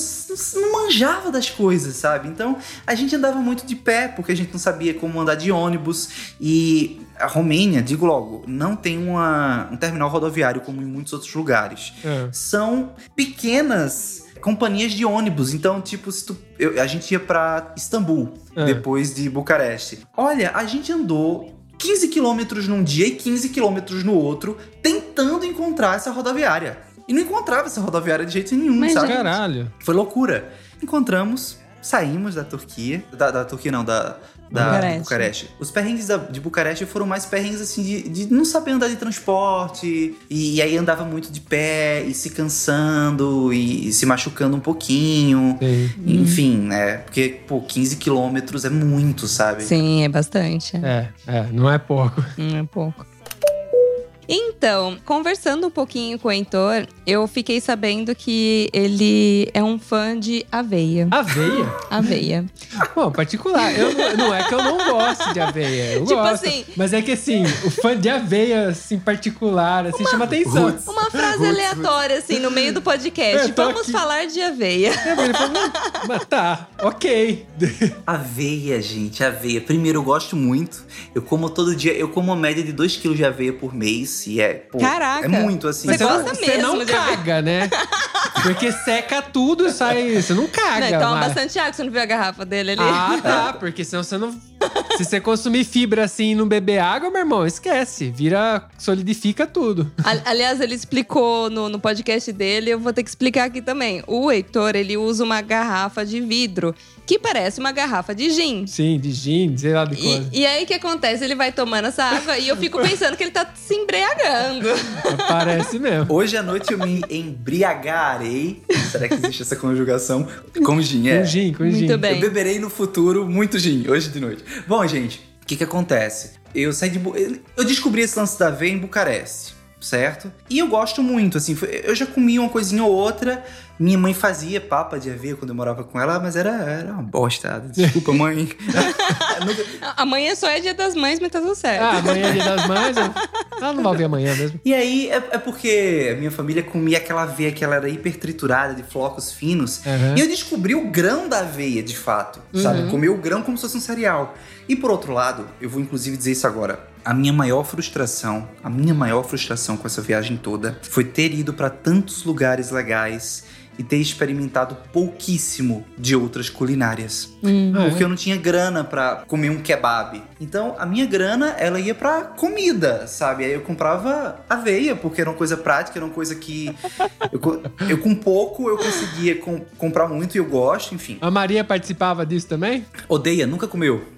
não, manjava das coisas, sabe? Então a gente andava muito de pé, porque a gente não sabia como andar de ônibus. E a Romênia, digo logo, não tem uma, um terminal rodoviário como em muitos outros lugares. É. São pequenas companhias de ônibus. Então, tipo, se tu, eu- a gente ia pra Istambul, É. depois de Bucareste. Olha, a gente andou 15 quilômetros num dia e 15 quilômetros no outro, tentando encontrar essa rodoviária. E não encontrava essa rodoviária de jeito nenhum, Mas, sabe? Caralho. Foi loucura. Encontramos, saímos da Turquia. Da, da Turquia não, da, da Bucareste. Bucareste. Os perrengues da- de Bucareste foram mais perrengues assim de, de não saber andar de transporte. E, e aí andava muito de pé e se cansando e, se machucando um pouquinho. Sim. Enfim, né? Porque, pô, 15 quilômetros é muito, sabe? Sim, é bastante. É, é, não é pouco. Hum, é pouco. Então, conversando um pouquinho com o Heitor, eu fiquei sabendo que ele é um fã de aveia. Aveia? Aveia. (laughs) Bom, particular. Eu, não- não é que eu não gosto de aveia. Eu Tipo gosto. assim- Mas é que assim, o fã de aveia, assim, particular, assim, chama atenção. Roots. Uma frase aleatória, assim, no meio do podcast. (laughs) Vamos aqui. falar de aveia. É, mas ele falou, "Hum, mas tá, ok. (laughs) Aveia, gente, aveia. Primeiro, eu gosto muito. Eu como todo dia, eu como uma média de 2 kg de aveia por mês. E é, pô, Caraca. é muito assim. Você não, gosta você não mesmo de caga, né? Porque seca tudo e sai. Você não caga. Né, toma mas- bastante água, você não viu a garrafa dele ali? Ah, tá. (laughs) Porque senão você não. Se você consumir fibra assim e não beber água, meu irmão, esquece. Vira. solidifica tudo. Ali- Aliás, ele explicou no, no podcast dele, eu vou ter que explicar aqui também. O Heitor, ele usa uma garrafa de vidro que parece uma garrafa de gin. Sim, de gin, sei lá de coisa. E, e aí o que acontece? Ele vai tomando essa água e eu fico pensando que ele tá se embriagando. (laughs) Parece mesmo. Hoje à noite eu me embriagarei. Será que existe essa conjugação? Com gin, é. Com gin, com Muito gin. bem. Eu beberei no futuro muito gin, hoje de noite. Bom, gente, o que que acontece? Eu saí de... Bu- Eu descobri esse lance da aveia em Bucareste, certo? E eu gosto muito, assim, foi- eu já comi uma coisinha ou outra. Minha mãe fazia papa de aveia quando eu morava com ela, mas era, era uma bosta. (laughs) Desculpa, mãe. (laughs) Amanhã só é dia das mães, mas tá tudo certo. Ah, amanhã é dia das mães. eu- Ela não vai ouvir amanhã mesmo. E aí, é, é porque a minha família comia aquela aveia que ela era hiper triturada, de flocos finos. Uhum. E eu descobri o grão da aveia, de fato. Sabe? Comer o grão como se fosse um cereal. E por outro lado, eu vou inclusive dizer isso agora. A minha maior frustração, a minha maior frustração com essa viagem toda foi ter ido para tantos lugares legais e ter experimentado pouquíssimo de outras culinárias. Ah, é? Porque eu não tinha grana pra comer um kebab. Então a minha grana, ela ia pra comida, sabe? Aí eu comprava aveia, porque era uma coisa prática, era uma coisa que. Eu, (laughs) eu com pouco eu conseguia com- comprar muito e eu gosto, enfim. A Maria participava disso também? Odeia, nunca comeu. (laughs)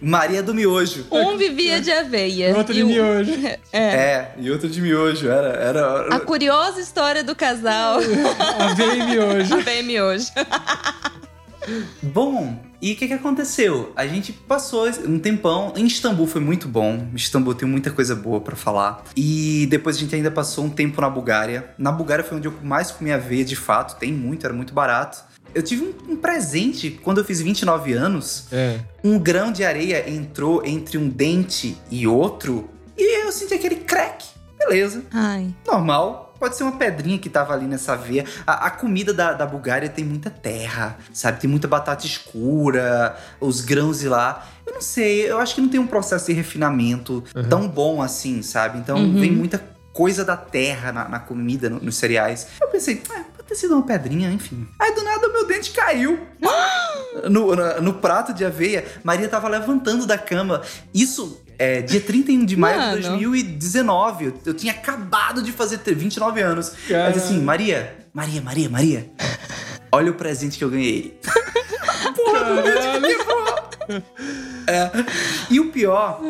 Maria do miojo. Um vivia de aveia. Outro e de o- miojo. (laughs) É, e outro de miojo. Era. era... A curiosa história do casal Aveia e miojo. aveia e miojo. Bom, e o que, que aconteceu? A gente passou um tempão. Em Istambul foi muito bom. Istambul tem muita coisa boa pra falar. E depois a gente ainda passou um tempo na Bulgária. Na Bulgária foi onde eu mais comi aveia de fato. Tem muito, era muito barato. Eu tive um, um presente quando eu fiz 29 anos. É. Um grão de areia entrou entre um dente e outro. E eu senti aquele crack. Beleza Ai. normal. Pode ser uma pedrinha que tava ali nessa veia. A, a comida da, da Bulgária tem muita terra, sabe? Tem muita batata escura, os grãos de lá. Eu não sei, eu acho que não tem um processo de refinamento tão bom assim, sabe? Então Uhum. vem muita coisa da terra na, na comida, no- nos cereais. Eu pensei, é, pode ter sido uma pedrinha, enfim. Aí do nada o meu dente caiu. (gasps) no, na- no prato de aveia. Maria tava levantando da cama. Isso é dia 31 de maio Mano. de 2019. Eu, eu tinha acabado de fazer ter 29 anos. Caralho. disse assim: Maria, Maria, Maria, Maria. Olha o presente que eu ganhei. (laughs) É. E o pior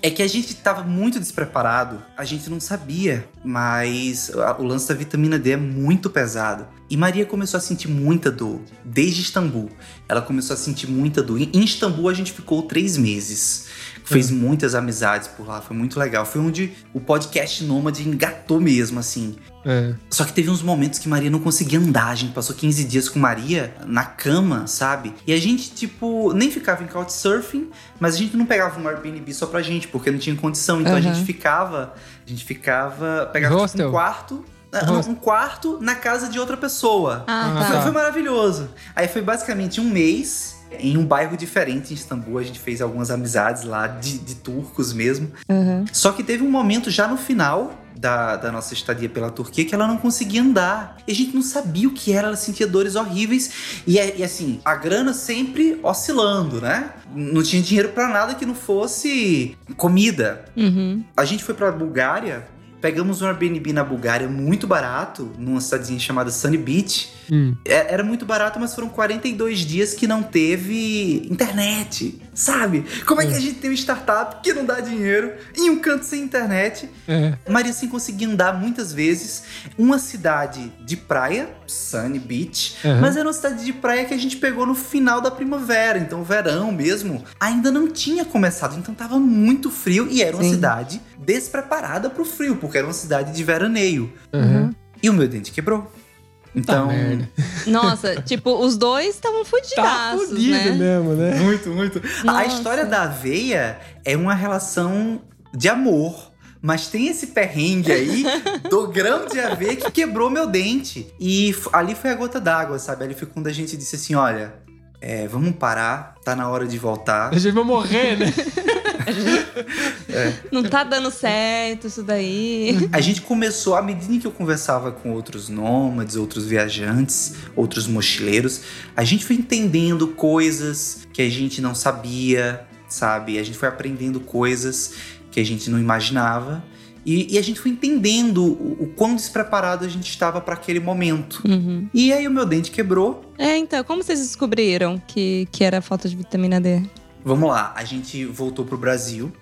É que a gente tava muito despreparado, a gente não sabia, mas a- o lance da vitamina D é muito pesado. E Maria começou a sentir muita dor, desde Istambul. Ela começou a sentir muita dor. Em Istambul a gente ficou três meses. Fez muitas amizades por lá, foi muito legal. Foi onde o podcast Nômade engatou mesmo, assim. É. Só que teve uns momentos que Maria não conseguia andar. A gente passou 15 dias com Maria na cama, sabe? E a gente, tipo, nem ficava em couchsurfing, mas a gente não pegava um Airbnb só pra gente, porque não tinha condição. Então a Aham. gente ficava. A gente ficava. Pegava tipo, um quarto. ah. Um quarto na casa de outra pessoa. Ah, Ah, tá. Foi, foi maravilhoso. Aí foi basicamente um mês em um bairro diferente em Istambul. A gente fez algumas amizades lá, de, de turcos mesmo. Uhum. Só que teve um momento já no final da, da nossa estadia pela Turquia que ela não conseguia andar. E a gente não sabia o que era, ela sentia dores horríveis. E, é- e assim, a grana sempre oscilando, né? Não tinha dinheiro pra nada que não fosse comida. Uhum. A gente foi pra Bulgária, pegamos um Airbnb na Bulgária muito barato, numa cidadezinha chamada Sunny Beach. Hum. É- Era muito barato, mas foram 42 dias que não teve internet, sabe? Como é que a gente tem uma startup que não dá dinheiro em um canto sem internet? É. Maria sem conseguir andar muitas vezes. Uma cidade de praia, Sunny Beach, Uhum. mas era uma cidade de praia que a gente pegou no final da primavera, então verão mesmo ainda não tinha começado, então tava muito frio e era uma Sim. cidade despreparada pro frio, porque era uma cidade de veraneio. Uhum. E o meu dente quebrou. Então, Tá merda. Nossa, tipo, os dois estavam Tá fudidaços, fudido né? mesmo, né? Muito, muito. A Nossa. história da aveia é uma relação de amor. Mas tem esse perrengue aí do (laughs) grão de aveia que quebrou meu dente. E ali foi a gota d'água, sabe? Ali foi quando a gente disse assim: olha, é, vamos parar, tá na hora de voltar. A gente vai morrer, né? (laughs) (laughs) Não tá dando certo isso daí. A gente começou, à medida que eu conversava com outros nômades, outros viajantes, outros mochileiros, a gente foi entendendo coisas que a gente não sabia, sabe? A gente foi aprendendo coisas que a gente não imaginava. E, e a gente foi entendendo o, o quão despreparado a gente estava para aquele momento. Uhum. E aí o meu dente quebrou. É, então, como vocês descobriram que, que era falta de vitamina D? Vamos lá, a gente voltou pro Brasil.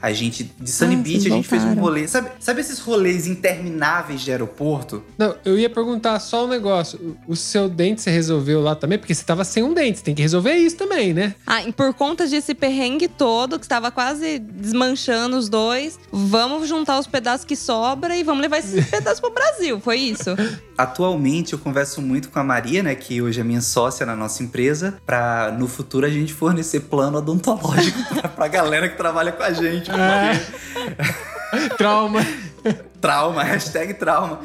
A gente, de Sunny Ah, Beach, a gente fez um rolê. Sabe, sabe esses rolês intermináveis de aeroporto? Não, eu ia perguntar só um negócio. O seu dente você resolveu lá também? Porque você tava sem um dente. Você tem que resolver isso também, né? Ah, e por conta desse perrengue todo, que estava quase desmanchando os dois, vamos juntar os pedaços que sobra e vamos levar esses (laughs) pedaços pro Brasil. Foi isso? Atualmente eu converso muito com a Maria, né, que hoje é minha sócia na nossa empresa, pra no futuro a gente fornecer plano odontológico (laughs) pra, pra galera que trabalha com a gente. Porque Trauma. Trauma, hashtag trauma.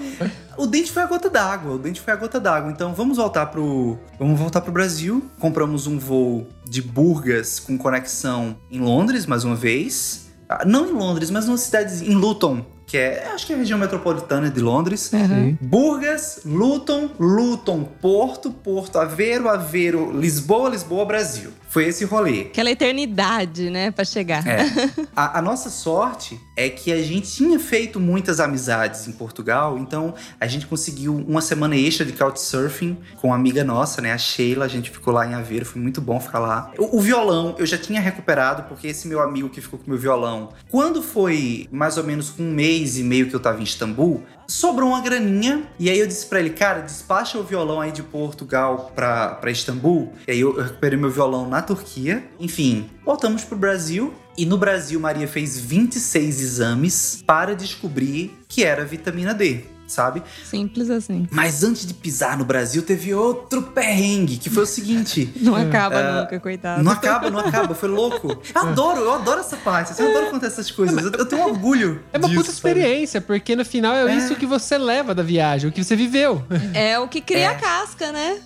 O dente foi a gota d'água, o dente foi a gota d'água. Então vamos voltar pro. Vamos voltar pro Brasil. Compramos um voo de Burgas com conexão em Londres, mais uma vez. Ah, Não em Londres, mas numa cidade em Luton, que é. Acho que é a região metropolitana de Londres. Sim. Burgas, Luton, Luton, Porto, Porto, Aveiro, Aveiro, Lisboa, Lisboa, Brasil. Foi esse rolê. Aquela eternidade, né, pra chegar. É. (laughs) A, a nossa sorte é que a gente tinha feito muitas amizades em Portugal, então a gente conseguiu uma semana extra de couchsurfing com uma amiga nossa, né, a Sheila. A gente ficou lá em Aveiro, foi muito bom ficar lá. O, o violão eu já tinha recuperado, porque esse meu amigo que ficou com o meu violão, quando foi mais ou menos um mês e meio que eu tava em Istambul, sobrou uma graninha. E aí eu disse pra ele, cara, despacha o violão aí de Portugal pra, pra Istambul. E aí eu recuperei meu violão na Turquia. Enfim, voltamos pro Brasil. E no Brasil, Maria fez 26 exames para descobrir que era vitamina D, sabe? Simples assim. Mas antes de pisar no Brasil, teve outro perrengue, que foi o seguinte. (laughs) Não acaba É, nunca, coitado. Não acaba, não acaba, foi louco. Eu adoro, eu adoro essa parte. assim, Eu adoro contar essas coisas. Eu, eu tenho orgulho. É uma disso, puta sabe? experiência, porque no final é, É. isso que você leva da viagem, o que você viveu. É o que cria É. a casca, né?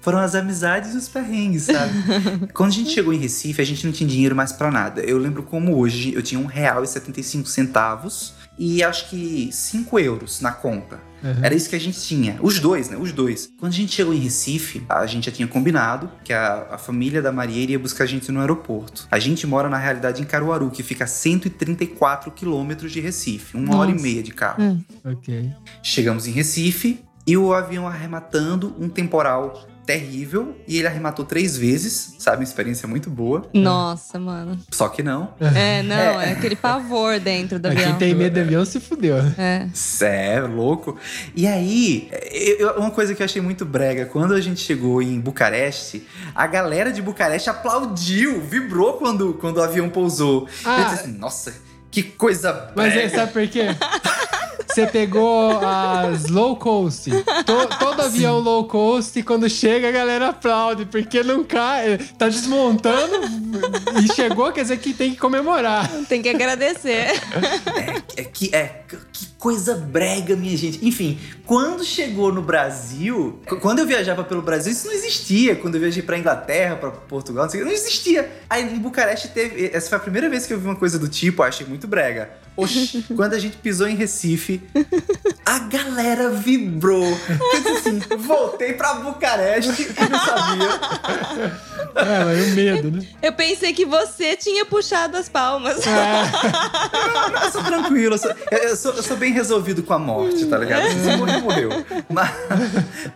Foram as amizades e os perrengues, sabe? (laughs) Quando a gente chegou em Recife, a gente não tinha dinheiro mais pra nada. Eu lembro como hoje eu tinha um real e 75 centavos e acho que 5 euros na conta. Uhum. Era isso que a gente tinha. Os dois, né? Os dois. Quando a gente chegou em Recife, a gente já tinha combinado que a, a família da Maria iria buscar a gente no aeroporto. A gente mora, na realidade, em Caruaru, que fica a 134 quilômetros de Recife. Uma hora e Nossa. meia de carro. Hum. Ok. Chegamos em Recife e o avião arrematando, um temporal terrível e ele arrematou três vezes, sabe? Uma experiência muito boa. Nossa, mano. Só que não. É, não, é, aquele pavor dentro do avião. Quem tem medo de avião se fudeu. É. Cé, louco. E aí, eu- uma coisa que eu achei muito brega, quando a gente chegou em Bucareste, a galera de Bucareste aplaudiu, vibrou quando, quando o avião pousou. Ah. eu disse assim, nossa, que coisa Mas brega. é, sabe por quê? (laughs) Você pegou as low cost. To- todo avião low cost, quando chega, a galera aplaude, porque não cai. Tá desmontando e chegou, quer dizer que tem que comemorar. Tem que agradecer. É que, é, que coisa brega, minha gente. Enfim, quando chegou no Brasil, qu- quando eu viajava pelo Brasil, isso não existia. Quando eu viajei pra Inglaterra, pra Portugal, não, sei não existia. Aí em Bucareste teve. Essa foi a primeira vez que eu vi uma coisa do tipo, eu achei muito brega. Oxi, (laughs) quando a gente pisou em Recife, a galera vibrou. Eu disse assim: voltei pra Bucareste e não sabia. (laughs) É, mas o medo, né? Eu pensei que você tinha puxado as palmas. (laughs) Eu sou tranquilo, eu sou, eu- eu sou- eu sou bem resolvido com a morte, tá ligado? Se morrer, morreu. Mas,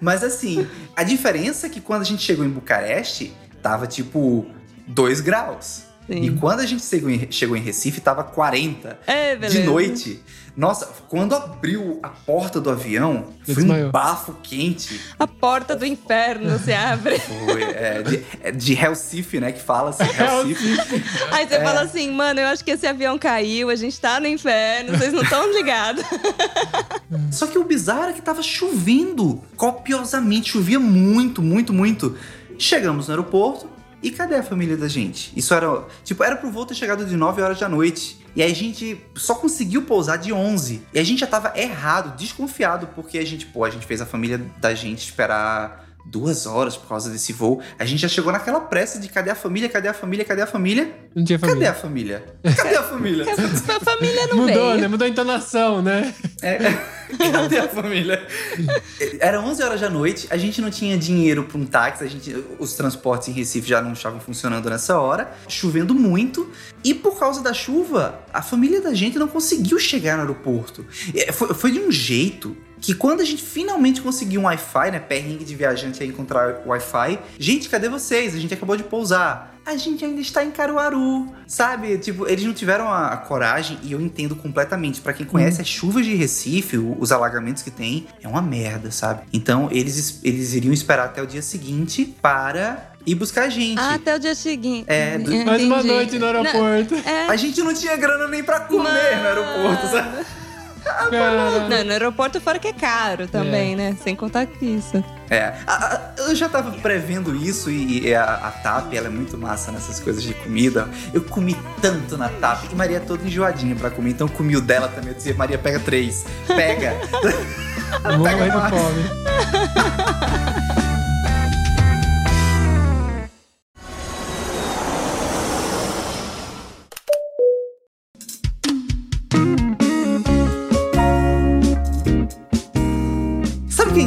mas assim, a diferença é que quando a gente chegou em Bucareste, tava tipo 2 graus. Sim. E quando a gente chegou em, chegou em Recife, tava 40 É, beleza. de noite. Nossa, quando abriu a porta do avião, foi um bafo quente. A porta do inferno se abre. (laughs) Foi, é, de, é de Recife, né? Que fala assim, Recife. Aí É. você fala assim, mano, eu acho que esse avião caiu, a gente tá no inferno, vocês não estão ligados. Só que o bizarro era que tava chovendo copiosamente, chovia muito, muito, muito. Chegamos no aeroporto e cadê a família da gente? Isso era, tipo, era pro voo ter chegado de 9 horas da noite. E a gente só conseguiu pousar de 11. E a gente já tava errado, desconfiado, porque a gente, pô, a gente fez a família da gente esperar duas horas por causa desse voo. A gente já chegou naquela pressa de cadê a família, cadê a família, cadê a família? Não tinha Cadê família. a família? Cadê a família? (laughs) A família não Mudou, veio. né? Mudou a entonação, né? É, (laughs) cadê a família? Era 11 horas da noite, a gente não tinha dinheiro para um táxi, a gente, os transportes em Recife já não estavam funcionando nessa hora, chovendo muito, e por causa da chuva, a família da gente não conseguiu chegar no aeroporto. É, Foi, foi de um jeito que quando a gente finalmente conseguiu um Wi-Fi, né, perrengue de viajante aí encontrar Wi-Fi, gente, cadê vocês? A gente acabou de pousar. A gente ainda está em Caruaru, sabe? Tipo, eles não tiveram a, a coragem e eu entendo completamente. Pra quem conhece as chuvas de Recife, os alagamentos que tem, é uma merda, sabe? Então eles, es- eles iriam esperar até o dia seguinte para ir buscar a gente. Ah, até o dia seguinte. É, do- Mais uma noite no aeroporto. Não, é, A gente não tinha grana nem pra comer no aeroporto, sabe? Cara. não, no aeroporto fora que é caro também, né? Sem contar que isso. É, a- a- eu já tava prevendo isso e, e a, a TAP, ela é muito massa nessas coisas de comida. Eu comi tanto na TAP e Maria é toda enjoadinha pra comer, então comi o dela também. Eu dizia, Maria, pega três, pega. (laughs) Morrendo mais. fome. (laughs)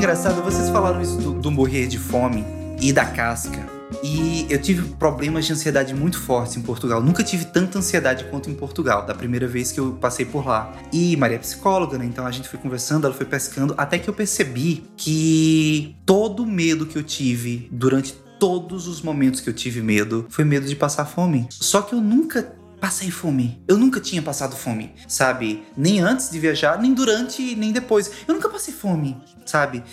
engraçado? Vocês falaram isso do, do morrer de fome e da casca. E eu tive problemas de ansiedade muito fortes em Portugal. Nunca tive tanta ansiedade quanto em Portugal, da primeira vez que eu passei por lá. E Maria é psicóloga, né? Então a gente foi conversando, ela foi pescando, até que eu percebi que todo o medo que eu tive durante todos os momentos que eu tive medo foi medo de passar fome. Só que eu nunca passei fome. Eu nunca tinha passado fome, sabe? Nem antes de viajar, nem durante, nem depois. Eu nunca passei fome, sabe?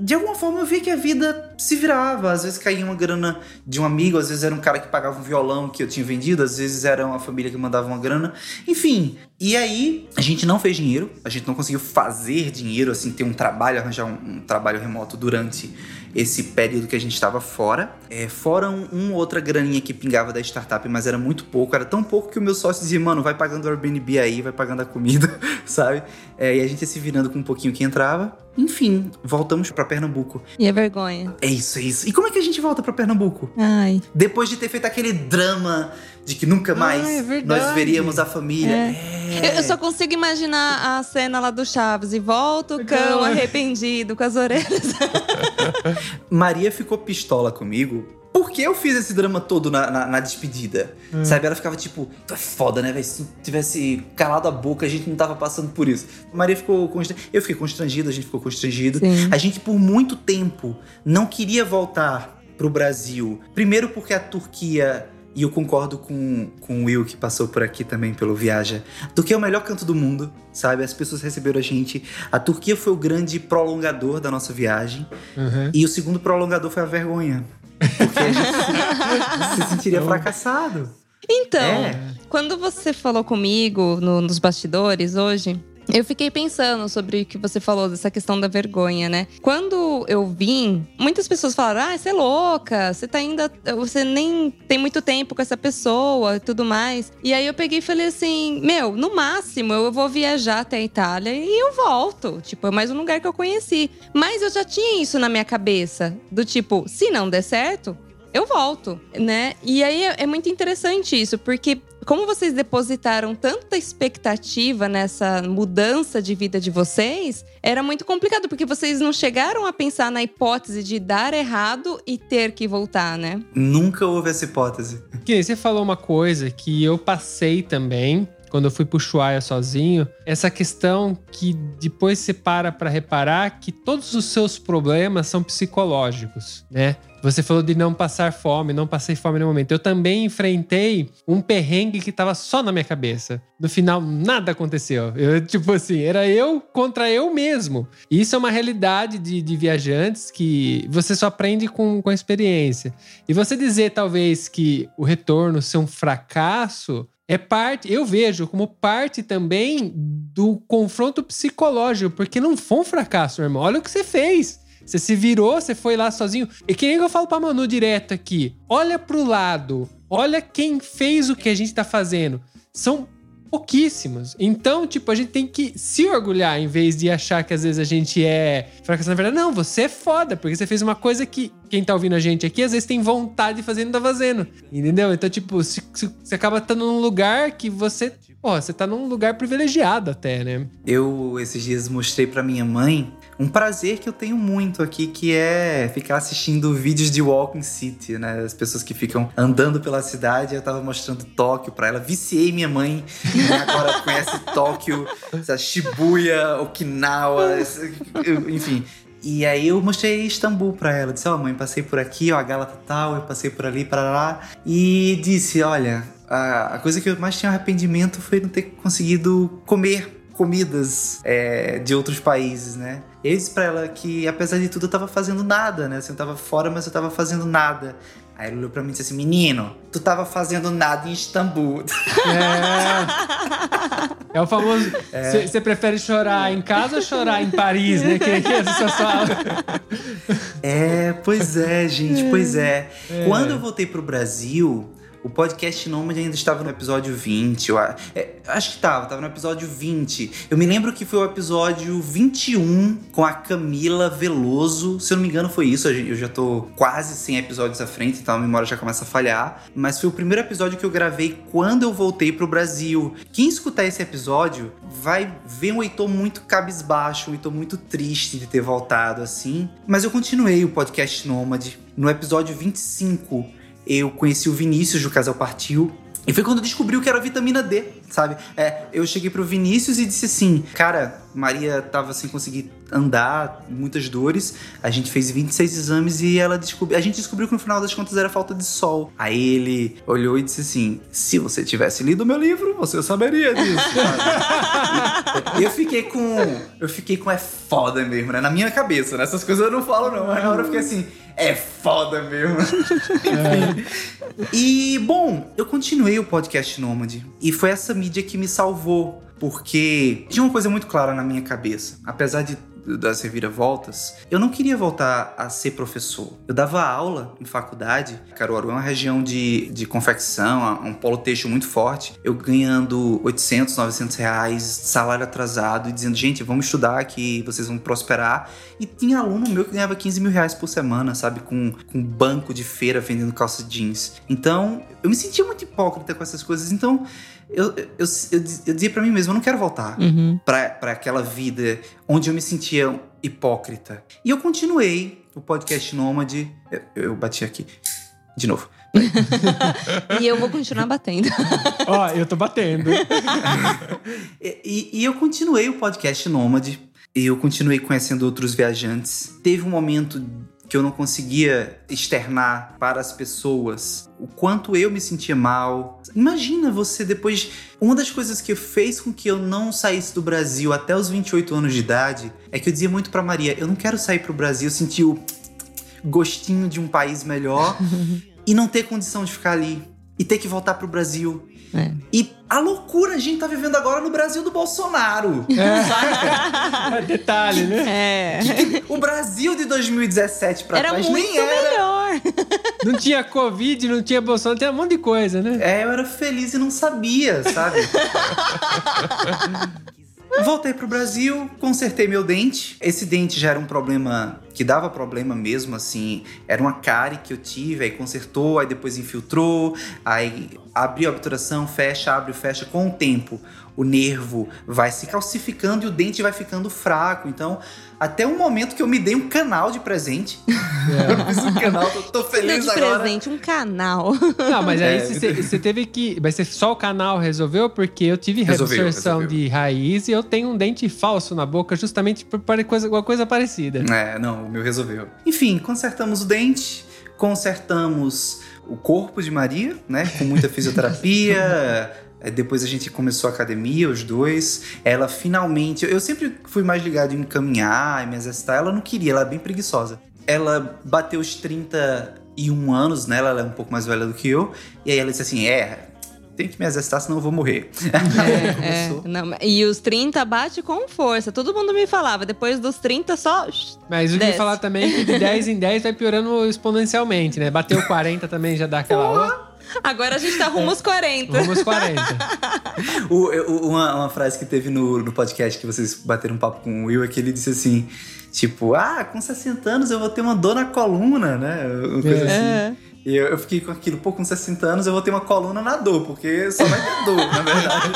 De alguma forma eu via que a vida se virava. Às vezes caía uma grana de um amigo, às vezes era um cara que pagava um violão que eu tinha vendido, às vezes era uma família que mandava uma grana. Enfim, e aí a gente não fez dinheiro, a gente não conseguiu fazer dinheiro, assim, ter um trabalho, arranjar um, um trabalho remoto durante esse período que a gente estava fora. É, fora um, um outra graninha que pingava da startup, mas era muito pouco. Era tão pouco que o meu sócio dizia, mano, vai pagando o Airbnb aí, vai pagando a comida, (laughs) sabe? É, e a gente ia se virando com um pouquinho que entrava. Enfim, voltamos pra Pernambuco. E a vergonha. É isso, é isso. E como é que a gente volta pra Pernambuco? Ai. Depois de ter feito aquele drama de que nunca mais é verdade. nós veríamos a família. Eu- É. Eu só consigo imaginar a cena lá do Chaves e volta o cão arrependido com as orelhas. (laughs) Maria ficou pistola comigo por que eu fiz esse drama todo na, na, na despedida? Hum. Sabe? Ela ficava tipo, tu é foda, né, velho? Se tu tivesse calado a boca, a gente não tava passando por isso. Maria ficou constrangida. Eu fiquei constrangido, a gente ficou constrangido. Sim. A gente, por muito tempo, não queria voltar pro Brasil. Primeiro porque a Turquia. E eu concordo com, com o Will, que passou por aqui também pelo Viaja. Turquia é o melhor canto do mundo, sabe? As pessoas receberam a gente. A Turquia foi o grande prolongador da nossa viagem. Uhum. E o segundo prolongador foi a vergonha. Porque a gente se, (laughs) se sentiria fracassado. Então, É. quando você falou comigo no- nos bastidores hoje, eu fiquei pensando sobre o que você falou dessa questão da vergonha, né? Quando eu vim, muitas pessoas falaram: "Ah, você é louca, você tá ainda, você nem tem muito tempo com essa pessoa e tudo mais". E aí eu peguei e falei assim: "Meu, no máximo eu vou viajar até a Itália e eu volto, tipo, é mais um lugar que eu conheci". Mas eu já tinha isso na minha cabeça, do tipo, se não der certo, eu volto, né? E aí é, é muito interessante isso, porque como vocês depositaram tanta expectativa nessa mudança de vida de vocês, era muito complicado, porque vocês não chegaram a pensar na hipótese de dar errado e ter que voltar, né? Nunca houve essa hipótese. Que você falou uma coisa que eu passei também quando eu fui pro Ushuaia sozinho, essa questão que depois você para pra reparar que todos os seus problemas são psicológicos, né? Você falou de não passar fome, não passei fome no momento. Eu também enfrentei um perrengue que tava só na minha cabeça. No final, nada aconteceu. Eu, tipo assim, era eu contra eu mesmo. E isso é uma realidade de, de viajantes que você só aprende com, com a experiência. E você dizer, talvez, que o retorno ser um fracasso é parte, eu vejo como parte também do confronto psicológico, porque não foi um fracasso, meu irmão. Olha o que você fez. Você se virou, você foi lá sozinho. E que nem eu falo pra Manu direto aqui. Olha pro lado. Olha quem fez o que a gente tá fazendo. São pouquíssimos. Então, tipo, a gente tem que se orgulhar em vez de achar que às vezes a gente é fracassado. Na verdade, não, você é foda, porque você fez uma coisa que quem tá ouvindo a gente aqui às vezes tem vontade de fazer e não tá fazendo. Entendeu? Então, tipo, se- se- você acaba estando num lugar que você. Pô, você tá num lugar privilegiado até, né? Eu, esses dias, mostrei pra minha mãe um prazer que eu tenho muito aqui, que é ficar assistindo vídeos de Walking City, né? As pessoas que ficam andando pela cidade. Eu tava mostrando Tóquio pra ela. Viciei minha mãe. né? Agora conhece Tóquio, Shibuya, Okinawa, enfim. E aí eu mostrei Istambul pra ela. Disse, ó mãe, passei por aqui, ó, a Galata tal, eu passei por ali, para lá. E disse, olha, a, a coisa que eu mais tinha arrependimento foi não ter conseguido comer comidas é, de outros países, né? Eu disse pra ela que, apesar de tudo, eu tava fazendo nada, né? Assim, eu tava fora, mas eu tava fazendo nada. Aí ela olhou pra mim e disse assim, menino, tu tava fazendo nada em Istambul. É. É o famoso. Você prefere chorar em casa ou chorar em Paris, né? Que, que essa fala. É, pois é, gente, pois é. Quando eu voltei pro Brasil, o podcast Nômade ainda estava no episódio 20. Eu, é, acho que tava, tava no episódio 20. Eu me lembro que foi o episódio 21 com a Camila Veloso. Se eu não me engano, foi isso. Eu já tô quase 100 episódios à frente, então a memória já começa a falhar. Mas foi o primeiro episódio que eu gravei quando eu voltei pro Brasil. Quem escutar esse episódio vai ver um Heitor muito cabisbaixo, um Heitor muito triste de ter voltado assim. Mas eu continuei o podcast Nômade. No episódio 25, eu conheci o Vinícius do Casal Partiu. E foi quando eu descobri o que era vitamina D, sabe? É, eu cheguei pro Vinícius e disse assim: Cara, Maria tava sem conseguir andar, muitas dores. A gente fez 26 exames e ela descobriu. A gente descobriu que no final das contas era falta de sol. Aí ele olhou e disse assim: Se você tivesse lido meu livro, você saberia disso. E (laughs) eu fiquei com. Eu fiquei com é foda mesmo, né? Na minha cabeça, né? Essas coisas eu não falo, não. Mas na hora eu fiquei assim, é foda mesmo. (laughs) E, bom, eu continuei o podcast Nômade. E foi essa mídia que me salvou. Porque tinha uma coisa muito clara na minha cabeça. Apesar de das reviravoltas, eu não queria voltar a ser professor. Eu dava aula em faculdade. Caruaru é uma região de, de confecção, um polo têxtil muito forte. Eu ganhando 800, 900 reais, salário atrasado e dizendo, gente, vamos estudar que vocês vão prosperar. E tinha aluno meu que ganhava 15 mil reais por semana, sabe? Com, com banco de feira vendendo calça jeans. Então, eu me sentia muito hipócrita com essas coisas. Então, eu, eu, eu, eu, dizia pra mim mesmo, eu não quero voltar Uhum. pra pra aquela vida onde eu me sentia hipócrita. E eu continuei o podcast Nômade. Eu, eu bati aqui. De novo. (laughs) E eu vou continuar batendo. Ó, eu tô batendo. (laughs) E, e- e eu continuei o podcast Nômade. Eu continuei conhecendo outros viajantes. Teve um momento que eu não conseguia externar para as pessoas o quanto eu me sentia mal. Imagina você depois. Uma das coisas que fez com que eu não saísse do Brasil até os 28 anos de idade é que eu dizia muito pra Maria: eu não quero sair pro Brasil, sentir o gostinho de um país melhor (laughs) e não ter condição de ficar ali. E ter que voltar pro Brasil. É. E a loucura a gente tá vivendo agora no Brasil do Bolsonaro. Saca? (laughs) É detalhe, né? É. O Brasil de 2017 pra Era trás muito nem era. melhor. Não tinha Covid, não tinha Bolsonaro, tinha um monte de coisa, né? É, eu era feliz e não sabia, sabe? (laughs) Voltei pro Brasil, consertei meu dente. Esse dente já era um problema que dava problema mesmo, assim. Era uma cárie que eu tive, aí consertou, aí depois infiltrou, aí abriu a obturação, fecha, abre, fecha. Com o tempo, o nervo vai se calcificando e o dente vai ficando fraco. Então, até um momento que eu me dei um canal de presente. (laughs) Eu fiz um canal, tô, tô Deu feliz de agora. presente um canal. (laughs) Não, mas aí É. você você teve que. Mas só o canal resolveu porque eu tive Resolveu, reabsorção resolveu. de raiz e eu tenho um dente falso na boca justamente por por coisa, uma coisa parecida. É, não, o meu resolveu. Enfim, consertamos o dente, consertamos o corpo de Maria, né? Com muita fisioterapia. (laughs) É, Depois a gente começou a academia, os dois. Ela finalmente. Eu sempre fui mais ligado em caminhar, em me exercitar. Ela não queria, ela é bem preguiçosa. Ela bateu os 31 anos, né? Ela é um pouco mais velha do que eu. E aí ela disse assim: É, tem que me exercitar, senão eu vou morrer. É, (laughs) Começou. não, e os 30 bate com força. Todo mundo me falava. Depois dos 30, só. Mas o que falar também é que de 10 em 10 vai piorando (laughs) exponencialmente, né? Bateu 40 também já dá aquela. ó, Agora a gente tá rumo aos 40. Rumo aos 40. (laughs) O- o- uma, uma frase que teve no, no podcast que vocês bateram um papo com o Will é que ele disse assim: tipo, ah, com 60 anos eu vou ter uma dor na coluna, né? Uma coisa assim. É. E eu, eu fiquei com aquilo, pô, com 60 anos eu vou ter uma coluna na dor, porque só vai ter dor, na verdade.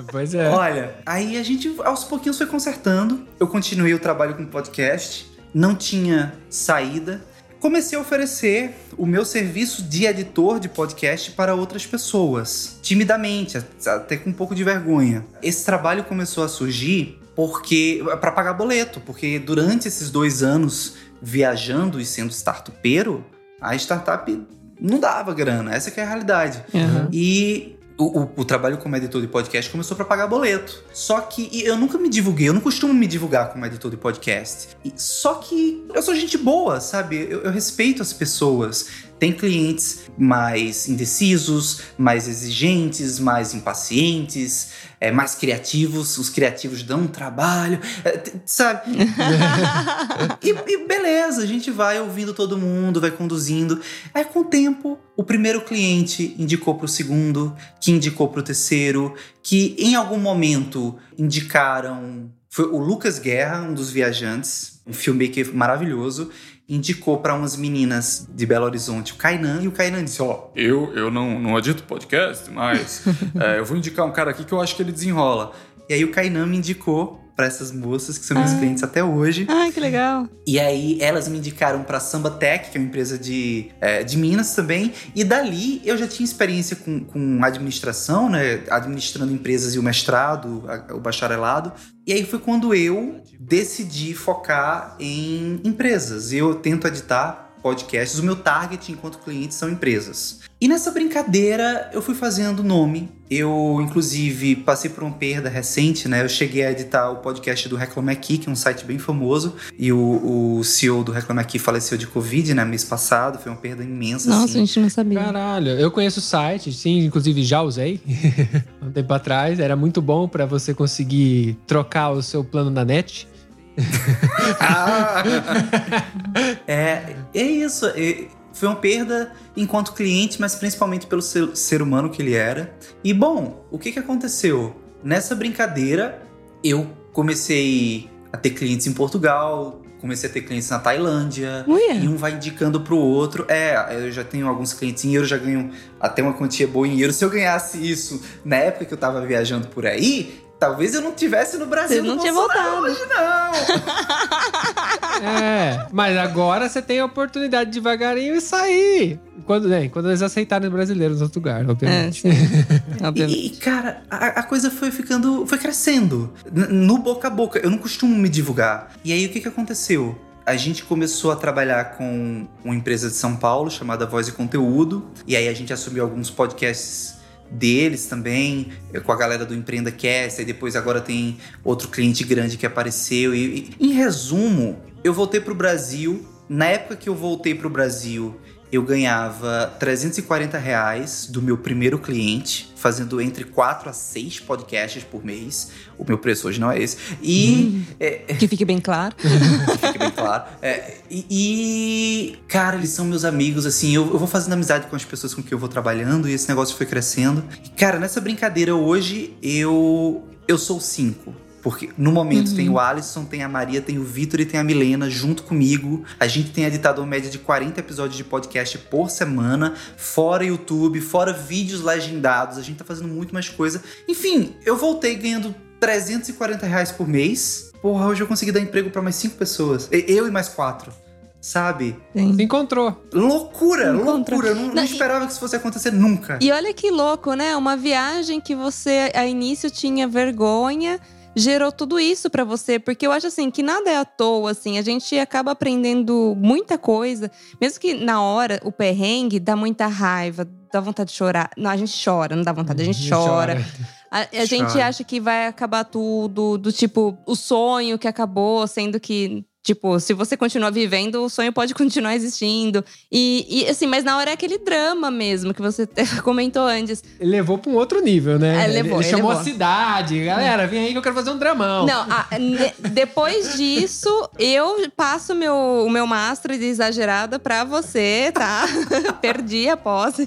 (laughs) pois é. Olha, aí a gente aos pouquinhos foi consertando. Eu continuei o trabalho com podcast, não tinha saída. Comecei a oferecer o meu serviço de editor de podcast para outras pessoas, timidamente, até com um pouco de vergonha. Esse trabalho começou a surgir porque para pagar boleto, porque durante esses dois anos viajando e sendo startupeiro, a startup não dava grana. Essa que é a realidade. Uhum. E o, o- trabalho como editor de podcast começou pra pagar boleto. Só que eu nunca me divulguei, eu não costumo me divulgar como editor de podcast. E- só que eu sou gente boa, sabe? Eu, eu respeito as pessoas. Tem clientes mais indecisos, mais exigentes, mais impacientes, é, mais criativos. Os criativos dão um trabalho, é, sabe? (laughs) E, e beleza, a gente vai ouvindo todo mundo, vai conduzindo. Aí, com o tempo, o primeiro cliente indicou pro segundo, que indicou pro terceiro, que em algum momento indicaram. Foi o Lucas Guerra, um dos viajantes, um filmmaker maravilhoso, indicou para umas meninas de Belo Horizonte o Kainan, e o Kainan disse: Ó, Eu, eu não, não edito podcast, mas (laughs) é, eu vou indicar um cara aqui que eu acho que ele desenrola. E aí o Kainan me indicou para essas moças, que são minhas clientes até hoje. Ai, que legal. E aí elas me indicaram pra Samba Tech, que é uma empresa de, é, de Minas também. E dali eu já tinha experiência com, com administração, né? Administrando empresas e o mestrado, a- o bacharelado. E aí foi quando eu decidi focar em empresas. Eu tento editar podcasts. O meu target enquanto cliente são empresas. E nessa brincadeira eu fui fazendo nome. Eu, inclusive, passei por uma perda recente, né? Eu cheguei a editar o podcast do Reclame Aqui, que é um site bem famoso. E o, o CEO do Reclame Aqui faleceu de Covid, né? Mês passado. Foi uma perda imensa, Nossa, a assim. gente não sabia. Caralho, eu conheço o site, sim, inclusive já usei (laughs) um tempo atrás. Era muito bom pra você conseguir trocar o seu plano da net. Ah! é, é isso. é- foi uma perda enquanto cliente, mas principalmente pelo ser, ser humano que ele era. E bom, o que, que aconteceu? Nessa brincadeira, eu comecei a ter clientes em Portugal, comecei a ter clientes na Tailândia. Uia. E um vai indicando pro outro. É, eu já tenho alguns clientes em euro, já ganho até uma quantia boa em euro. Se eu ganhasse isso na época que eu tava viajando por aí, talvez eu não tivesse no Brasil Você não tinha voltado. hoje, não. (laughs) É, mas agora você tem a oportunidade de devagarinho e sair. Quando, né, quando eles aceitarem os brasileiros no outro lugar, É, obviamente. sim. (laughs) Obviamente. E, e, cara, a, a coisa foi ficando. foi crescendo. No boca a boca. Eu não costumo me divulgar. E aí o que, que aconteceu? A gente começou a trabalhar com uma empresa de São Paulo chamada Voz e Conteúdo. E aí a gente assumiu alguns podcasts deles também, eh, com a galera do Empreenda Cast. Aí depois agora tem outro cliente grande que apareceu. E, e- em resumo, eu voltei pro Brasil. Na época que eu voltei pro Brasil, eu ganhava 340 reais do meu primeiro cliente, fazendo entre 4 a 6 podcasts por mês. O meu preço hoje não é esse. E, é, Que fique bem claro. (laughs) que fique bem claro. É, e, e, cara, eles são meus amigos, assim. Eu, eu vou fazendo amizade com as pessoas com quem eu vou trabalhando e esse negócio foi crescendo. E, cara, nessa brincadeira hoje, eu, eu sou cinco. Porque no momento tem o Alisson, tem a Maria, tem o Vitor e tem a Milena junto comigo. A gente tem editado uma média de 40 episódios de podcast por semana, fora YouTube, fora vídeos legendados. A gente tá fazendo muito mais coisa. Enfim, eu voltei ganhando 340 reais por mês. Porra, hoje eu consegui dar emprego pra mais cinco pessoas. E- Eu e mais quatro. Sabe? Sim. Se encontrou. Loucura, Encontra- loucura. Eu não, não Não, e- esperava que isso fosse acontecer nunca. E olha que louco, né? Uma viagem que você a início tinha vergonha, gerou tudo isso pra você, porque eu acho assim que nada é à toa, assim, a gente acaba aprendendo muita coisa, mesmo que na hora o perrengue dá muita raiva, dá vontade de chorar. Não, a gente chora, não dá vontade, a gente chora. A, a gente Chora. acha que vai acabar tudo, do tipo, o sonho que acabou, sendo que. Tipo, se você continuar vivendo, o sonho pode (laughs) continuar existindo. E, e, assim, mas na hora é aquele drama mesmo, que você (laughs) comentou antes. Ele levou pra um outro nível, né? É, Ele- levou, ele, ele chamou levou. a cidade. Galera, vem aí que eu quero fazer um dramão. Não, a- depois disso, eu passo meu, o meu mastro de exagerada pra você, tá? (laughs) Perdi a posse.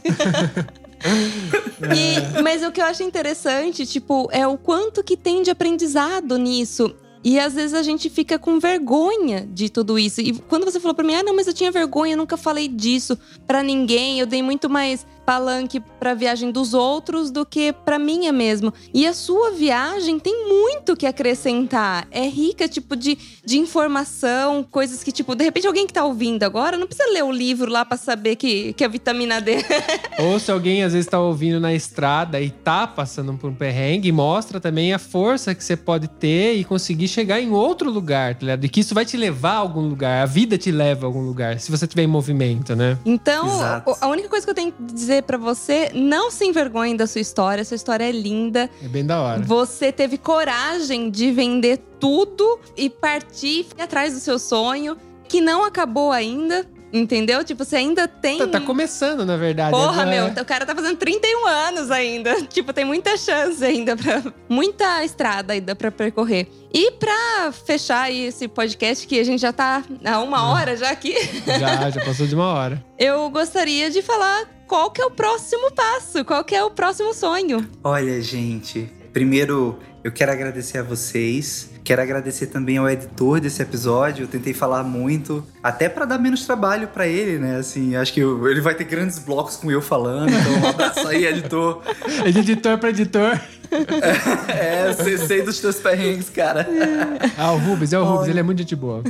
E- mas o que eu acho interessante, tipo, é o quanto que tem de aprendizado nisso. E às vezes a gente fica com vergonha de tudo isso. E quando você falou pra mim, ah, não, mas eu tinha vergonha, eu nunca falei disso pra ninguém, eu dei muito mais palanque pra viagem dos outros do que pra minha mesmo. E a sua viagem tem muito que acrescentar. É rica, tipo, de, de informação, coisas que, tipo, de repente alguém que tá ouvindo agora não precisa ler o livro lá pra saber que, que a vitamina D (laughs) Ou se alguém às vezes tá ouvindo na estrada e tá passando por um perrengue, mostra também a força que você pode ter e conseguir chegar em outro lugar, tá ligado? E que isso vai te levar a algum lugar. A vida te leva a algum lugar, se você tiver em movimento, né? Então, Exato. a única coisa que eu tenho que dizer pra você, não se envergonhe da sua história. Sua história é linda. É bem da hora. Você teve coragem de vender tudo e partir ir atrás do seu sonho, que não acabou ainda, entendeu? Tipo, você ainda tem Tá, tá começando, na verdade. Porra, É- meu, o cara tá fazendo 31 anos ainda. (laughs) Tipo, tem muita chance ainda pra. Muita estrada ainda pra percorrer. E pra fechar aí esse podcast, que a gente já tá há uma hora já aqui, (laughs) Já, já passou de uma hora. eu gostaria de falar qual que é o próximo passo, qual que é o próximo sonho. Olha, gente, primeiro eu quero agradecer a vocês. Quero agradecer também ao editor desse episódio. Eu tentei falar muito, até pra dar menos trabalho pra ele, né? Assim, acho que eu- ele vai ter grandes blocos com eu falando. Então, um abraço aí, editor. É (laughs) de editor pra editor. (laughs) É, sei, sei dos teus perrengues, cara. Ah, o Rubens, é o Rubens, Olha. ele é muito gente boa.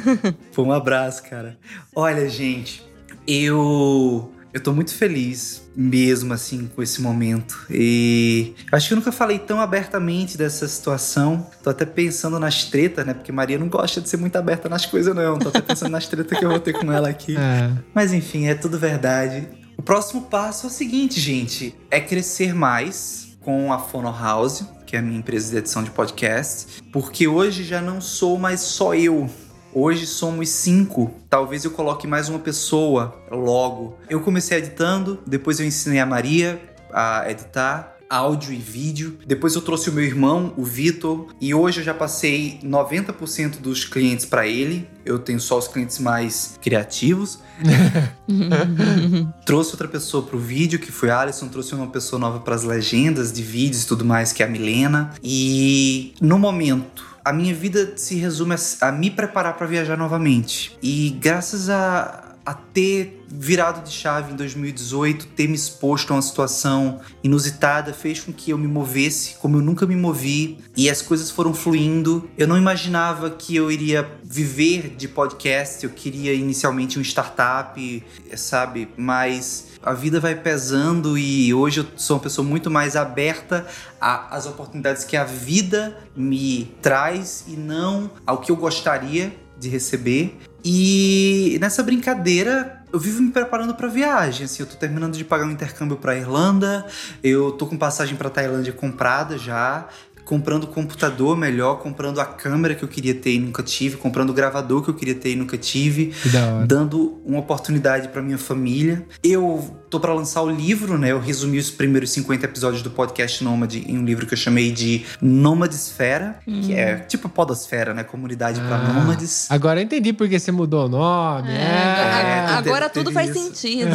Pô, um abraço, cara. Olha, gente, eu. Eu tô muito feliz mesmo, assim, com esse momento. E acho que eu nunca falei tão abertamente dessa situação. Tô até pensando nas tretas, né? Porque Maria não gosta de ser muito aberta nas coisas, não. Tô até pensando nas tretas que eu vou ter com ela aqui. (laughs) É. Mas enfim, é tudo verdade. O próximo passo é o seguinte, gente: é crescer mais com a Fono House, que é a minha empresa de edição de podcast, porque hoje já não sou mais só eu. Hoje somos cinco. Talvez eu coloque mais uma pessoa logo. Eu comecei editando, depois eu ensinei a Maria a editar áudio e vídeo. Depois eu trouxe o meu irmão, o Vitor, e hoje eu já passei 90% dos clientes para ele. Eu tenho só os clientes mais criativos. (laughs) trouxe outra pessoa pro vídeo, que foi a Alisson, trouxe uma pessoa nova para as legendas de vídeos e tudo mais, que é a Milena. E no momento, a minha vida se resume a, a me preparar para viajar novamente. E graças a a ter virado de chave em 2018, ter me exposto a uma situação inusitada, fez com que eu me movesse como eu nunca me movi e as coisas foram fluindo. Eu não imaginava que eu iria viver de podcast, eu queria inicialmente um startup, sabe? Mas a vida vai pesando e hoje eu sou uma pessoa muito mais aberta às oportunidades que a vida me traz e não ao que eu gostaria de receber. E nessa brincadeira, eu vivo me preparando para viagem. Assim, eu tô terminando de pagar um intercâmbio para Irlanda, eu tô com passagem para Tailândia comprada já comprando computador melhor, comprando a câmera que eu queria ter e nunca tive, comprando o gravador que eu queria ter e nunca tive, dando uma oportunidade para minha família. Eu tô para lançar o livro, né? Eu resumi os primeiros 50 episódios do podcast Nômade em um livro que eu chamei de Nômadesfera, hum. que é tipo podosfera, né? Comunidade ah, para nômades. Agora eu entendi por que você mudou o nome. É, é, agora tudo faz sentido.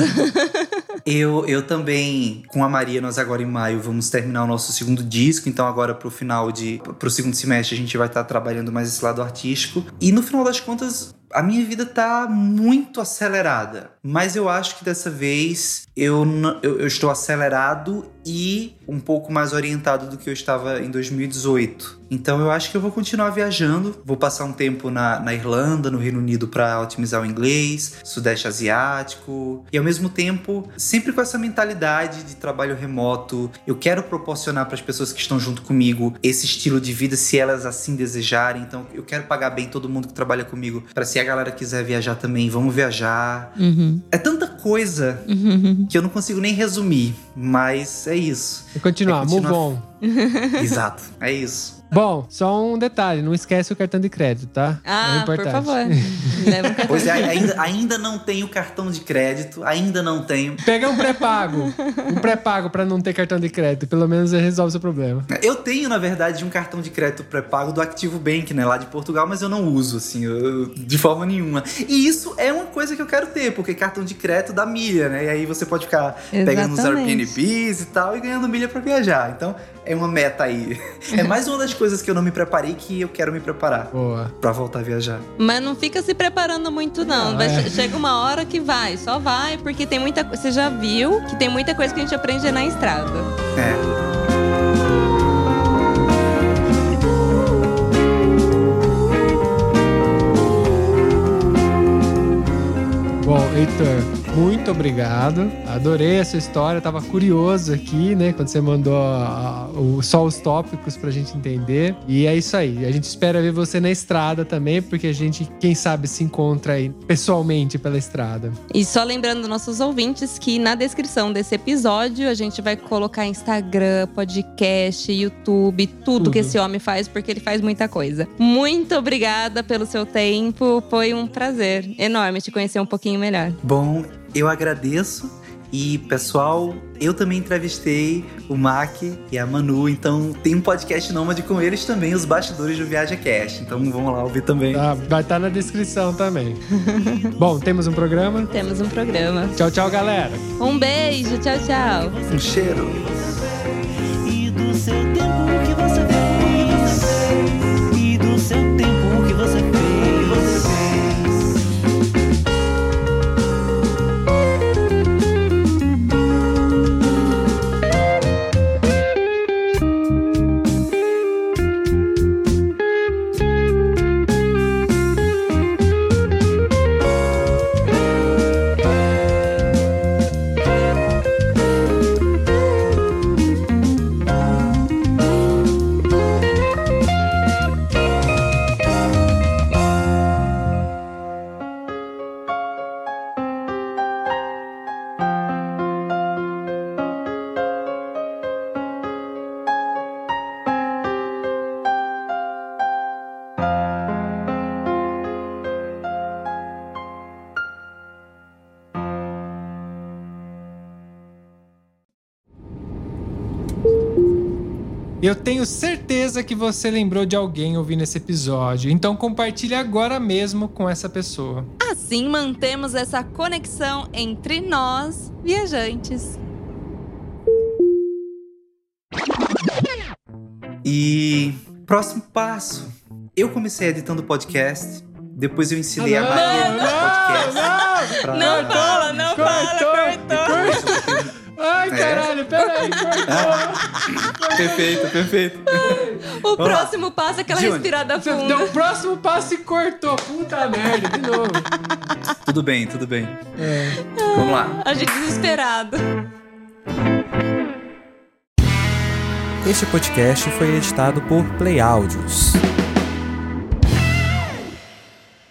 eu, eu também, com a Maria, nós agora em maio vamos terminar o nosso segundo disco, então agora pro final de pro segundo semestre a gente vai estar tá trabalhando mais esse lado artístico. E no final das contas, a minha vida tá muito acelerada, mas eu acho que dessa vez eu, eu, eu, estou acelerado e um pouco mais orientado do que eu estava em 2018. Então eu acho que eu vou continuar viajando, vou passar um tempo na, na Irlanda, no Reino Unido para otimizar o inglês, Sudeste Asiático e ao mesmo tempo sempre com essa mentalidade de trabalho remoto. Eu quero proporcionar para as pessoas que estão junto comigo esse estilo de vida se elas assim desejarem. Então eu quero pagar bem todo mundo que trabalha comigo para se a galera quiser viajar também, vamos viajar. Uhum. É tanta coisa uhum. que eu não consigo nem resumir, mas é isso. E continuar, é continuar... move on. (laughs) Exato, é isso. Bom, só um detalhe, não esquece o cartão de crédito, tá? Ah, é importante. por favor. (laughs) Leva um cartão pois é, ainda, ainda não tenho cartão de crédito, ainda não tenho. Pega um pré-pago. Um pré-pago para não ter cartão de crédito, pelo menos resolve o seu problema. Eu tenho, na verdade, um cartão de crédito pré-pago do Activo Bank, né, lá de Portugal, mas eu não uso, assim, eu, de forma nenhuma. E isso é uma coisa que eu quero ter, porque cartão de crédito dá milha, né? E aí você pode ficar Exatamente. pegando os Airbnbs e tal e ganhando milha para viajar. Então, é uma meta aí. É mais uma das coisas que eu não me preparei que eu quero me preparar. Boa. Pra voltar a viajar. Mas não fica se preparando muito, não. não é. Chega uma hora que vai, só vai, porque tem muita coisa. Você já viu que tem muita coisa que a gente aprende na estrada. É. Bom, Heitor, muito obrigado. Adorei essa história. Tava curioso aqui, né? Quando você mandou a, o, só os tópicos pra gente entender. E é isso aí. A gente espera ver você na estrada também, porque a gente, quem sabe, se encontra aí pessoalmente pela estrada. E só lembrando nossos ouvintes que na descrição desse episódio a gente vai colocar Instagram, podcast, YouTube, tudo, tudo. que esse homem faz, porque ele faz muita coisa. Muito obrigada pelo seu tempo. Foi um prazer enorme te conhecer um pouquinho melhor. Bom, eu agradeço. E, pessoal, eu também entrevistei o Mac e a Manu, então tem um podcast nômade com eles também, os bastidores do Viaja Cast. Então vamos lá ouvir também. Tá, vai estar tá na descrição também. (laughs) Bom, temos um programa? Temos um programa. Tchau, tchau, galera. Um beijo, tchau, tchau. Um cheiro. Certeza que você lembrou de alguém ouvindo esse episódio, então compartilhe agora mesmo com essa pessoa. Assim mantemos essa conexão entre nós, viajantes. E próximo passo. Eu comecei editando podcast Depois eu ensinei a Não, Maria não, podcast. não, pra- Não fala, não fala, Cortou, cortou. Ai, É. caralho, peraí, cortou. Perfeito, perfeito. O Vamos lá. próximo passo é aquela Johnny, respirada Você funda. deu o próximo passo e cortou. Puta merda, de novo. Tudo bem, tudo bem. É. Vamos lá. A gente desesperado. Este podcast foi editado por Play Áudios.